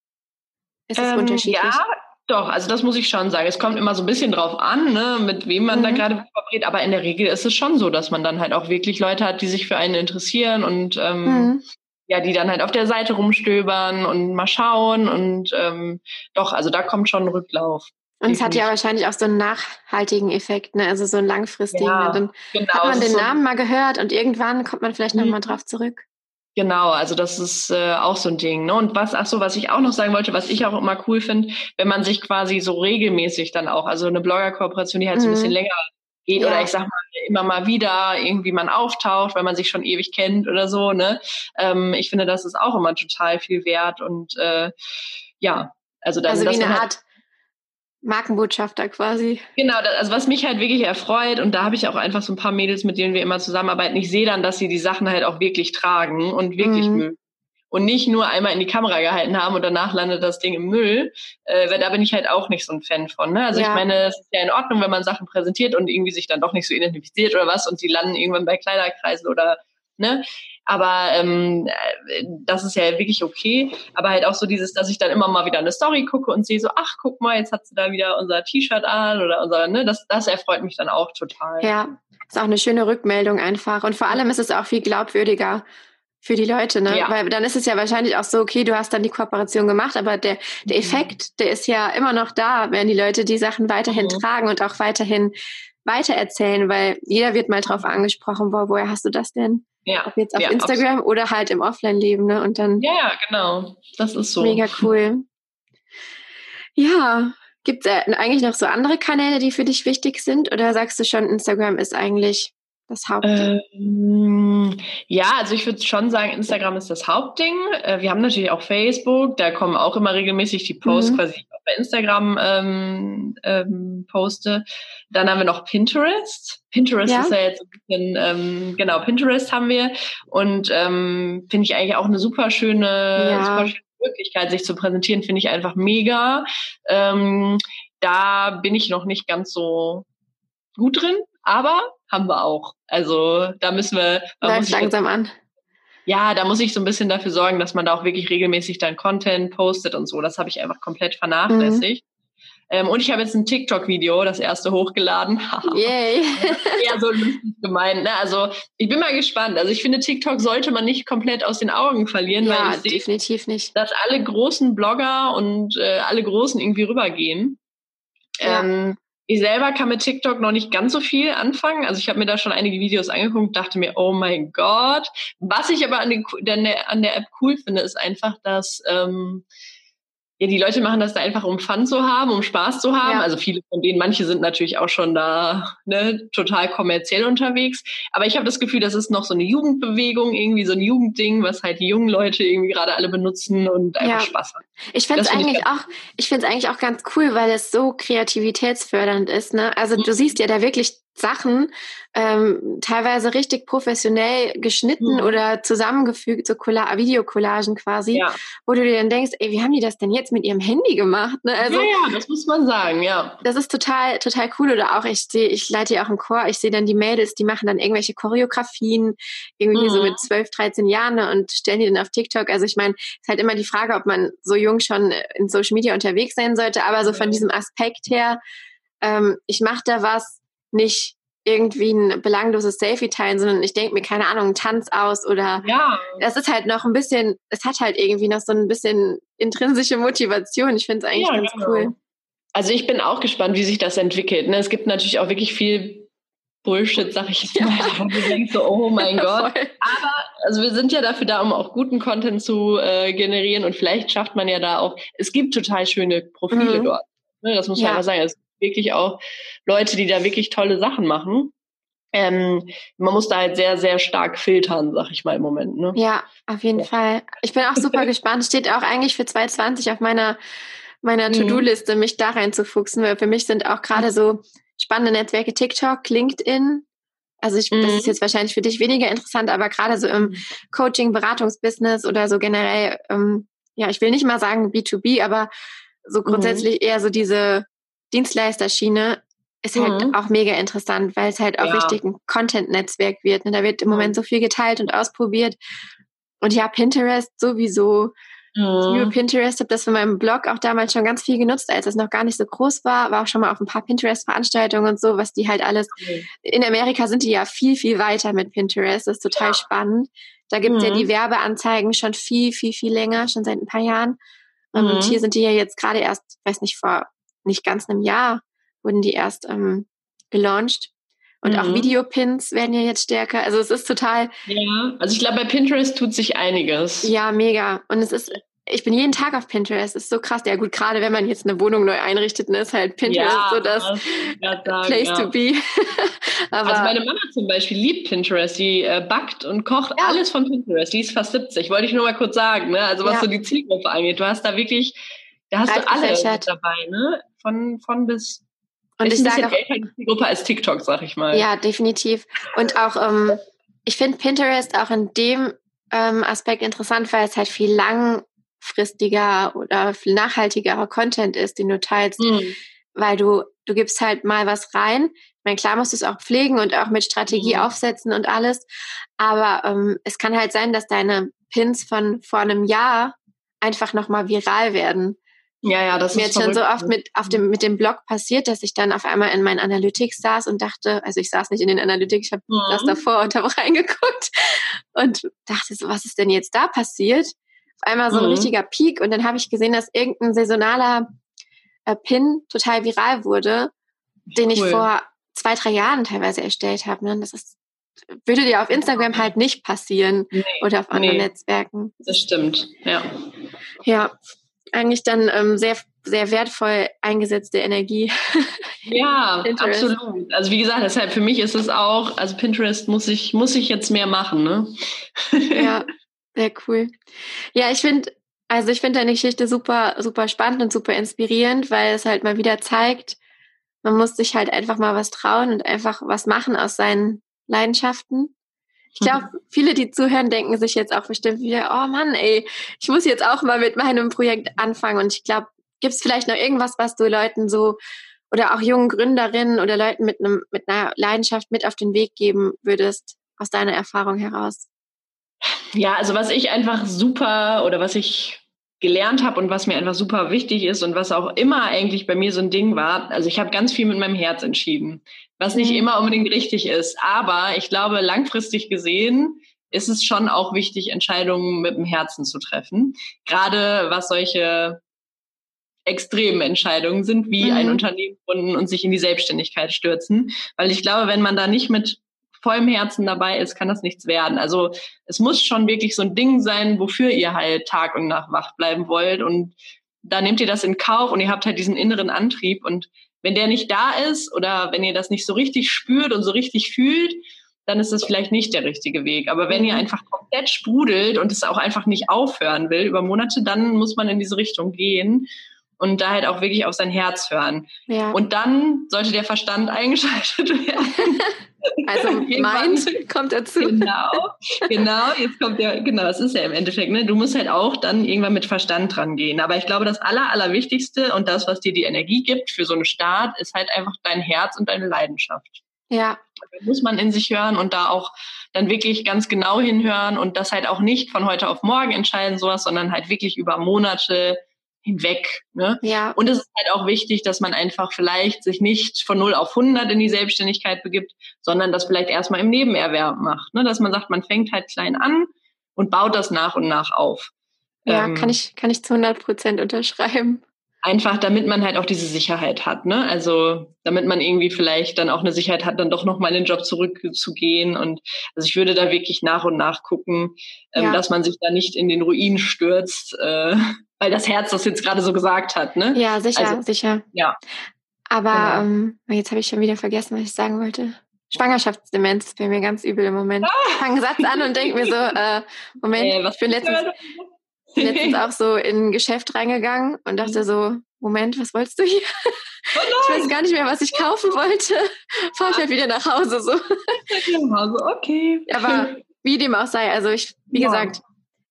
ist es ähm, unterschiedlich? Ja, doch, also das muss ich schon sagen. Es kommt immer so ein bisschen drauf an, ne, mit wem man mhm. da gerade kooperiert, aber in der Regel ist es schon so, dass man dann halt auch wirklich Leute hat, die sich für einen interessieren und ähm, mhm. ja, die dann halt auf der Seite rumstöbern und mal schauen und ähm, doch, also da kommt schon ein Rücklauf. Und es hat ja wahrscheinlich auch so einen nachhaltigen Effekt, ne? also so einen langfristigen. Ja, dann genau, hat man den so Namen mal gehört und irgendwann kommt man vielleicht nochmal mhm. drauf zurück. Genau, also das ist äh, auch so ein Ding. Ne? Und was, ach so, was ich auch noch sagen wollte, was ich auch immer cool finde, wenn man sich quasi so regelmäßig dann auch, also eine Blogger-Kooperation, die halt mhm. so ein bisschen mhm. länger geht ja. oder ich sag mal immer mal wieder irgendwie man auftaucht, weil man sich schon ewig kennt oder so. Ne? Ähm, ich finde, das ist auch immer total viel wert und äh, ja, also dann, also wie eine halt Art Markenbotschafter quasi. Genau, also was mich halt wirklich erfreut, und da habe ich auch einfach so ein paar Mädels, mit denen wir immer zusammenarbeiten, ich sehe dann, dass sie die Sachen halt auch wirklich tragen und wirklich mhm. mögen. Und nicht nur einmal in die Kamera gehalten haben und danach landet das Ding im Müll, äh, weil da bin ich halt auch nicht so ein Fan von. Ne? Also ja. ich meine, es ist ja in Ordnung, wenn man Sachen präsentiert und irgendwie sich dann doch nicht so identifiziert oder was und sie landen irgendwann bei Kleiderkreisen oder ne? Aber ähm, das ist ja wirklich okay. Aber halt auch so dieses, dass ich dann immer mal wieder eine Story gucke und sehe so, ach, guck mal, jetzt hat sie da wieder unser T-Shirt an oder unser, ne, das, das erfreut mich dann auch total. Ja, ist auch eine schöne Rückmeldung einfach. Und vor allem ist es auch viel glaubwürdiger für die Leute, ne? Ja. Weil dann ist es ja wahrscheinlich auch so, okay, du hast dann die Kooperation gemacht, aber der, der mhm. Effekt, der ist ja immer noch da, wenn die Leute die Sachen weiterhin mhm. tragen und auch weiterhin weitererzählen, weil jeder wird mal drauf angesprochen, wo, woher hast du das denn? Ja. Ob jetzt auf ja, Instagram absolut. oder halt im Offline-Leben, ne? Und dann. Ja, genau. Das ist so. Mega cool. Ja. Gibt es äh, eigentlich noch so andere Kanäle, die für dich wichtig sind? Oder sagst du schon, Instagram ist eigentlich das Hauptding? Ähm, ja, also ich würde schon sagen, Instagram ist das Hauptding. Äh, wir haben natürlich auch Facebook, da kommen auch immer regelmäßig die Posts mhm. quasi bei Instagram ähm, ähm, poste. Dann haben wir noch Pinterest. Pinterest ja. ist ja jetzt ein bisschen, ähm, genau, Pinterest haben wir. Und ähm, finde ich eigentlich auch eine super schöne, ja. super schöne Möglichkeit, sich zu präsentieren, finde ich einfach mega. Ähm, da bin ich noch nicht ganz so gut drin, aber haben wir auch. Also da müssen wir. Läuft langsam an. Ja, da muss ich so ein bisschen dafür sorgen, dass man da auch wirklich regelmäßig dann Content postet und so. Das habe ich einfach komplett vernachlässigt. Mhm. Ähm, und ich habe jetzt ein TikTok-Video, das erste hochgeladen. *laughs* Yay. Eher so lustig gemeint. Ne? Also ich bin mal gespannt. Also ich finde, TikTok sollte man nicht komplett aus den Augen verlieren, ja, weil ich definitiv nicht. dass alle großen Blogger und äh, alle Großen irgendwie rübergehen. Ja. Ähm, ich selber kann mit TikTok noch nicht ganz so viel anfangen. Also ich habe mir da schon einige Videos angeguckt, dachte mir, oh mein Gott. Was ich aber an, den, an der App cool finde, ist einfach, dass ähm, ja, die Leute machen das da einfach, um Fun zu haben, um Spaß zu haben. Ja. Also viele von denen, manche sind natürlich auch schon da ne, total kommerziell unterwegs. Aber ich habe das Gefühl, das ist noch so eine Jugendbewegung, irgendwie so ein Jugendding, was halt die jungen Leute irgendwie gerade alle benutzen und einfach ja. Spaß haben. Ich finde es eigentlich ich auch, ich finde es eigentlich auch ganz cool, weil es so kreativitätsfördernd ist. Ne? Also mhm. du siehst ja da wirklich Sachen, ähm, teilweise richtig professionell geschnitten mhm. oder zusammengefügt, so Videocollagen quasi, ja. wo du dir dann denkst, ey, wie haben die das denn jetzt mit ihrem Handy gemacht? Ne? Also, ja, ja, das muss man sagen, ja. Das ist total, total cool. Oder auch, ich sehe, ich leite ja auch im Chor, ich sehe dann die Mädels, die machen dann irgendwelche Choreografien, irgendwie mhm. so mit 12, 13 Jahren ne, und stellen die dann auf TikTok. Also ich meine, ist halt immer die Frage, ob man so jung schon in Social Media unterwegs sein sollte, aber so von diesem Aspekt her, ähm, ich mache da was, nicht irgendwie ein belangloses Selfie teilen, sondern ich denke mir, keine Ahnung, einen Tanz aus oder ja. das ist halt noch ein bisschen, es hat halt irgendwie noch so ein bisschen intrinsische Motivation. Ich finde es eigentlich ja, ganz genau. cool. Also ich bin auch gespannt, wie sich das entwickelt. Ne? Es gibt natürlich auch wirklich viel Bullshit, sag ich jetzt mal. Ja. Du denkst so, oh mein *laughs* Gott. Aber also wir sind ja dafür da, um auch guten Content zu äh, generieren und vielleicht schafft man ja da auch, es gibt total schöne Profile mhm. dort. Ne? Das muss man ja. mal sagen. Es wirklich auch Leute, die da wirklich tolle Sachen machen. Ähm, man muss da halt sehr, sehr stark filtern, sag ich mal im Moment. Ne? Ja, auf jeden ja. Fall. Ich bin auch super *laughs* gespannt. Steht auch eigentlich für 2020 auf meiner, meiner mhm. To-Do-Liste, mich da reinzufuchsen, weil für mich sind auch gerade so spannende Netzwerke TikTok, LinkedIn. Also ich, mhm. das ist jetzt wahrscheinlich für dich weniger interessant, aber gerade so im Coaching, Beratungsbusiness oder so generell, ähm, ja, ich will nicht mal sagen B2B, aber so mhm. grundsätzlich mhm. eher so diese Dienstleisterschiene ist halt mhm. auch mega interessant, weil es halt auch ja. richtig ein Content-Netzwerk wird. Ne? Da wird im Moment so viel geteilt und ausprobiert. Und ja, Pinterest sowieso. Mhm. Ich liebe Pinterest, habe das für meinem Blog auch damals schon ganz viel genutzt, als es noch gar nicht so groß war. War auch schon mal auf ein paar Pinterest-Veranstaltungen und so, was die halt alles. Mhm. In Amerika sind die ja viel, viel weiter mit Pinterest. Das ist total ja. spannend. Da gibt es ja mhm. die Werbeanzeigen schon viel, viel, viel länger, schon seit ein paar Jahren. Und mhm. hier sind die ja jetzt gerade erst, weiß nicht, vor nicht ganz einem Jahr wurden die erst ähm, gelauncht. Und mhm. auch Videopins werden ja jetzt stärker. Also es ist total. Ja, also ich glaube, bei Pinterest tut sich einiges. Ja, mega. Und es ist, ich bin jeden Tag auf Pinterest. Das ist so krass. Ja gut, gerade wenn man jetzt eine Wohnung neu einrichtet, ne, ist halt Pinterest ja, so das sagen, Place ja. to be. *laughs* Aber also meine Mama zum Beispiel liebt Pinterest. Die äh, backt und kocht ja. alles von Pinterest. Die ist fast 70. Wollte ich nur mal kurz sagen. Ne? Also was so die Zielgruppe angeht. Du hast da wirklich da hast du alle dabei, ne? Von, von bis. Und ich sage auch, Gruppe als TikTok, sag ich mal. Ja, definitiv. Und auch, ähm, ich finde Pinterest auch in dem ähm, Aspekt interessant, weil es halt viel langfristiger oder viel nachhaltigerer Content ist, den du teilst. Mhm. Weil du, du gibst halt mal was rein. Ich meine, klar musst du es auch pflegen und auch mit Strategie mhm. aufsetzen und alles. Aber ähm, es kann halt sein, dass deine Pins von vor einem Jahr einfach nochmal viral werden. Ja, ja, das mir ist mir jetzt schon so oft mit, auf dem, mit dem Blog passiert, dass ich dann auf einmal in meinen Analytics saß und dachte, also ich saß nicht in den Analytics, ich habe mhm. das davor und habe *laughs* reingeguckt und dachte so, was ist denn jetzt da passiert? Auf einmal so ein mhm. richtiger Peak und dann habe ich gesehen, dass irgendein saisonaler äh, Pin total viral wurde, den ich vor zwei, drei Jahren teilweise erstellt habe. Ne? Das ist würde dir auf Instagram halt nicht passieren nee, oder auf anderen nee, Netzwerken. Das stimmt, ja. Ja, eigentlich dann ähm, sehr, sehr wertvoll eingesetzte Energie. Ja, *laughs* absolut. Also wie gesagt, deshalb für mich ist es auch, also Pinterest muss ich, muss ich jetzt mehr machen, ne? *laughs* Ja, sehr cool. Ja, ich finde, also ich finde deine Geschichte super, super spannend und super inspirierend, weil es halt mal wieder zeigt, man muss sich halt einfach mal was trauen und einfach was machen aus seinen Leidenschaften. Ich glaube, viele, die zuhören, denken sich jetzt auch bestimmt wieder, oh Mann, ey, ich muss jetzt auch mal mit meinem Projekt anfangen. Und ich glaube, gibt es vielleicht noch irgendwas, was du Leuten so oder auch jungen Gründerinnen oder Leuten mit einem mit einer Leidenschaft mit auf den Weg geben würdest aus deiner Erfahrung heraus? Ja, also was ich einfach super oder was ich gelernt habe und was mir einfach super wichtig ist und was auch immer eigentlich bei mir so ein Ding war. Also ich habe ganz viel mit meinem Herz entschieden, was nicht mhm. immer unbedingt richtig ist. Aber ich glaube, langfristig gesehen ist es schon auch wichtig, Entscheidungen mit dem Herzen zu treffen. Gerade was solche extremen Entscheidungen sind, wie mhm. ein Unternehmen gründen und sich in die Selbstständigkeit stürzen. Weil ich glaube, wenn man da nicht mit vollem Herzen dabei ist, kann das nichts werden. Also es muss schon wirklich so ein Ding sein, wofür ihr halt Tag und Nacht wach bleiben wollt. Und da nehmt ihr das in Kauf und ihr habt halt diesen inneren Antrieb. Und wenn der nicht da ist oder wenn ihr das nicht so richtig spürt und so richtig fühlt, dann ist das vielleicht nicht der richtige Weg. Aber wenn ihr mhm. einfach komplett sprudelt und es auch einfach nicht aufhören will über Monate, dann muss man in diese Richtung gehen und da halt auch wirklich auf sein Herz hören. Ja. Und dann sollte der Verstand *laughs* eingeschaltet werden. *laughs* Also *laughs* meint kommt dazu. Genau, genau, jetzt kommt der, genau, das ist ja im Endeffekt, ne? Du musst halt auch dann irgendwann mit Verstand dran gehen. Aber ich glaube, das Aller, Allerwichtigste und das, was dir die Energie gibt für so einen Start, ist halt einfach dein Herz und deine Leidenschaft. Ja. Da muss man in sich hören und da auch dann wirklich ganz genau hinhören und das halt auch nicht von heute auf morgen entscheiden, sowas, sondern halt wirklich über Monate, hinweg. Ne? Ja. Und es ist halt auch wichtig, dass man einfach vielleicht sich nicht von 0 auf 100 in die Selbstständigkeit begibt, sondern das vielleicht erstmal im Nebenerwerb macht. Ne? Dass man sagt, man fängt halt klein an und baut das nach und nach auf. Ja, ähm, kann, ich, kann ich zu 100 Prozent unterschreiben. Einfach, damit man halt auch diese Sicherheit hat. Ne? Also damit man irgendwie vielleicht dann auch eine Sicherheit hat, dann doch nochmal in den Job zurückzugehen. Und also ich würde da wirklich nach und nach gucken, ähm, ja. dass man sich da nicht in den Ruin stürzt. Äh, *laughs* weil das Herz das jetzt gerade so gesagt hat, ne? Ja, sicher, also, sicher. Ja. Aber genau. ähm, jetzt habe ich schon wieder vergessen, was ich sagen wollte. Schwangerschaftsdemenz ist bei mir ganz übel im Moment. Ah. Ich fange einen Satz an und denke mir so, äh, *laughs* Moment, äh, ich bin letztens, letztens *laughs* auch so in ein Geschäft reingegangen und dachte so, Moment, was wolltest du hier? Oh *laughs* ich weiß gar nicht mehr, was ich kaufen wollte. Fahr ich halt wieder nach Hause so. *laughs* Nach Hause, okay. Aber wie dem auch sei, also ich, wie ja. gesagt,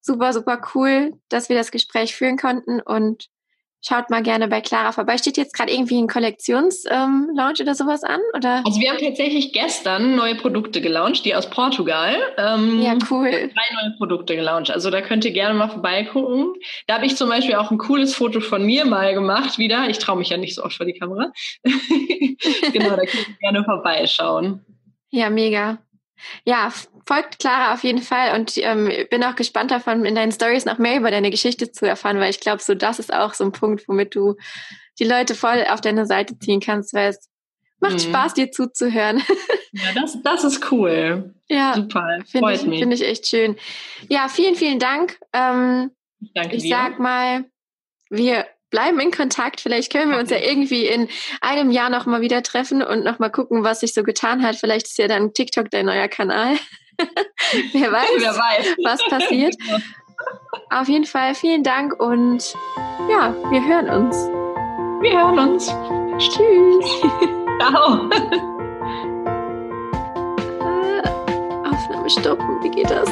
super, super cool, dass wir das Gespräch führen konnten und schaut mal gerne bei Clara vorbei. Steht jetzt gerade irgendwie ein Kollektionslaunch ähm, oder sowas an? Oder? Also wir haben tatsächlich gestern neue Produkte gelauncht, die aus Portugal. Ähm, ja, cool. Drei neue Produkte gelauncht. Also da könnt ihr gerne mal vorbeigucken. Da habe ich zum Beispiel auch ein cooles Foto von mir mal gemacht wieder. Ich traue mich ja nicht so oft vor die Kamera. *laughs* genau, da könnt ihr gerne vorbeischauen. Ja, mega. Ja, folgt Clara auf jeden Fall und ähm, bin auch gespannt davon, in deinen Stories noch mehr über deine Geschichte zu erfahren, weil ich glaube, so das ist auch so ein Punkt, womit du die Leute voll auf deine Seite ziehen kannst, weil es macht mhm. Spaß, dir zuzuhören. *laughs* Ja, das, das ist cool. Ja, super. Finde ich, find ich echt schön. Ja, vielen, vielen Dank. Ähm, Danke ich dir. sag mal, wir bleiben in Kontakt. Vielleicht können wir uns ja irgendwie in einem Jahr nochmal wieder treffen und nochmal gucken, was sich so getan hat. Vielleicht ist ja dann TikTok dein neuer Kanal. *laughs* *laughs* Wer weiß, Wer weiß, was passiert. Auf jeden Fall vielen Dank und ja, wir hören uns. Wir hören uns. Tschüss. *laughs* Ciao. Äh, Aufnahme stoppen, wie geht das?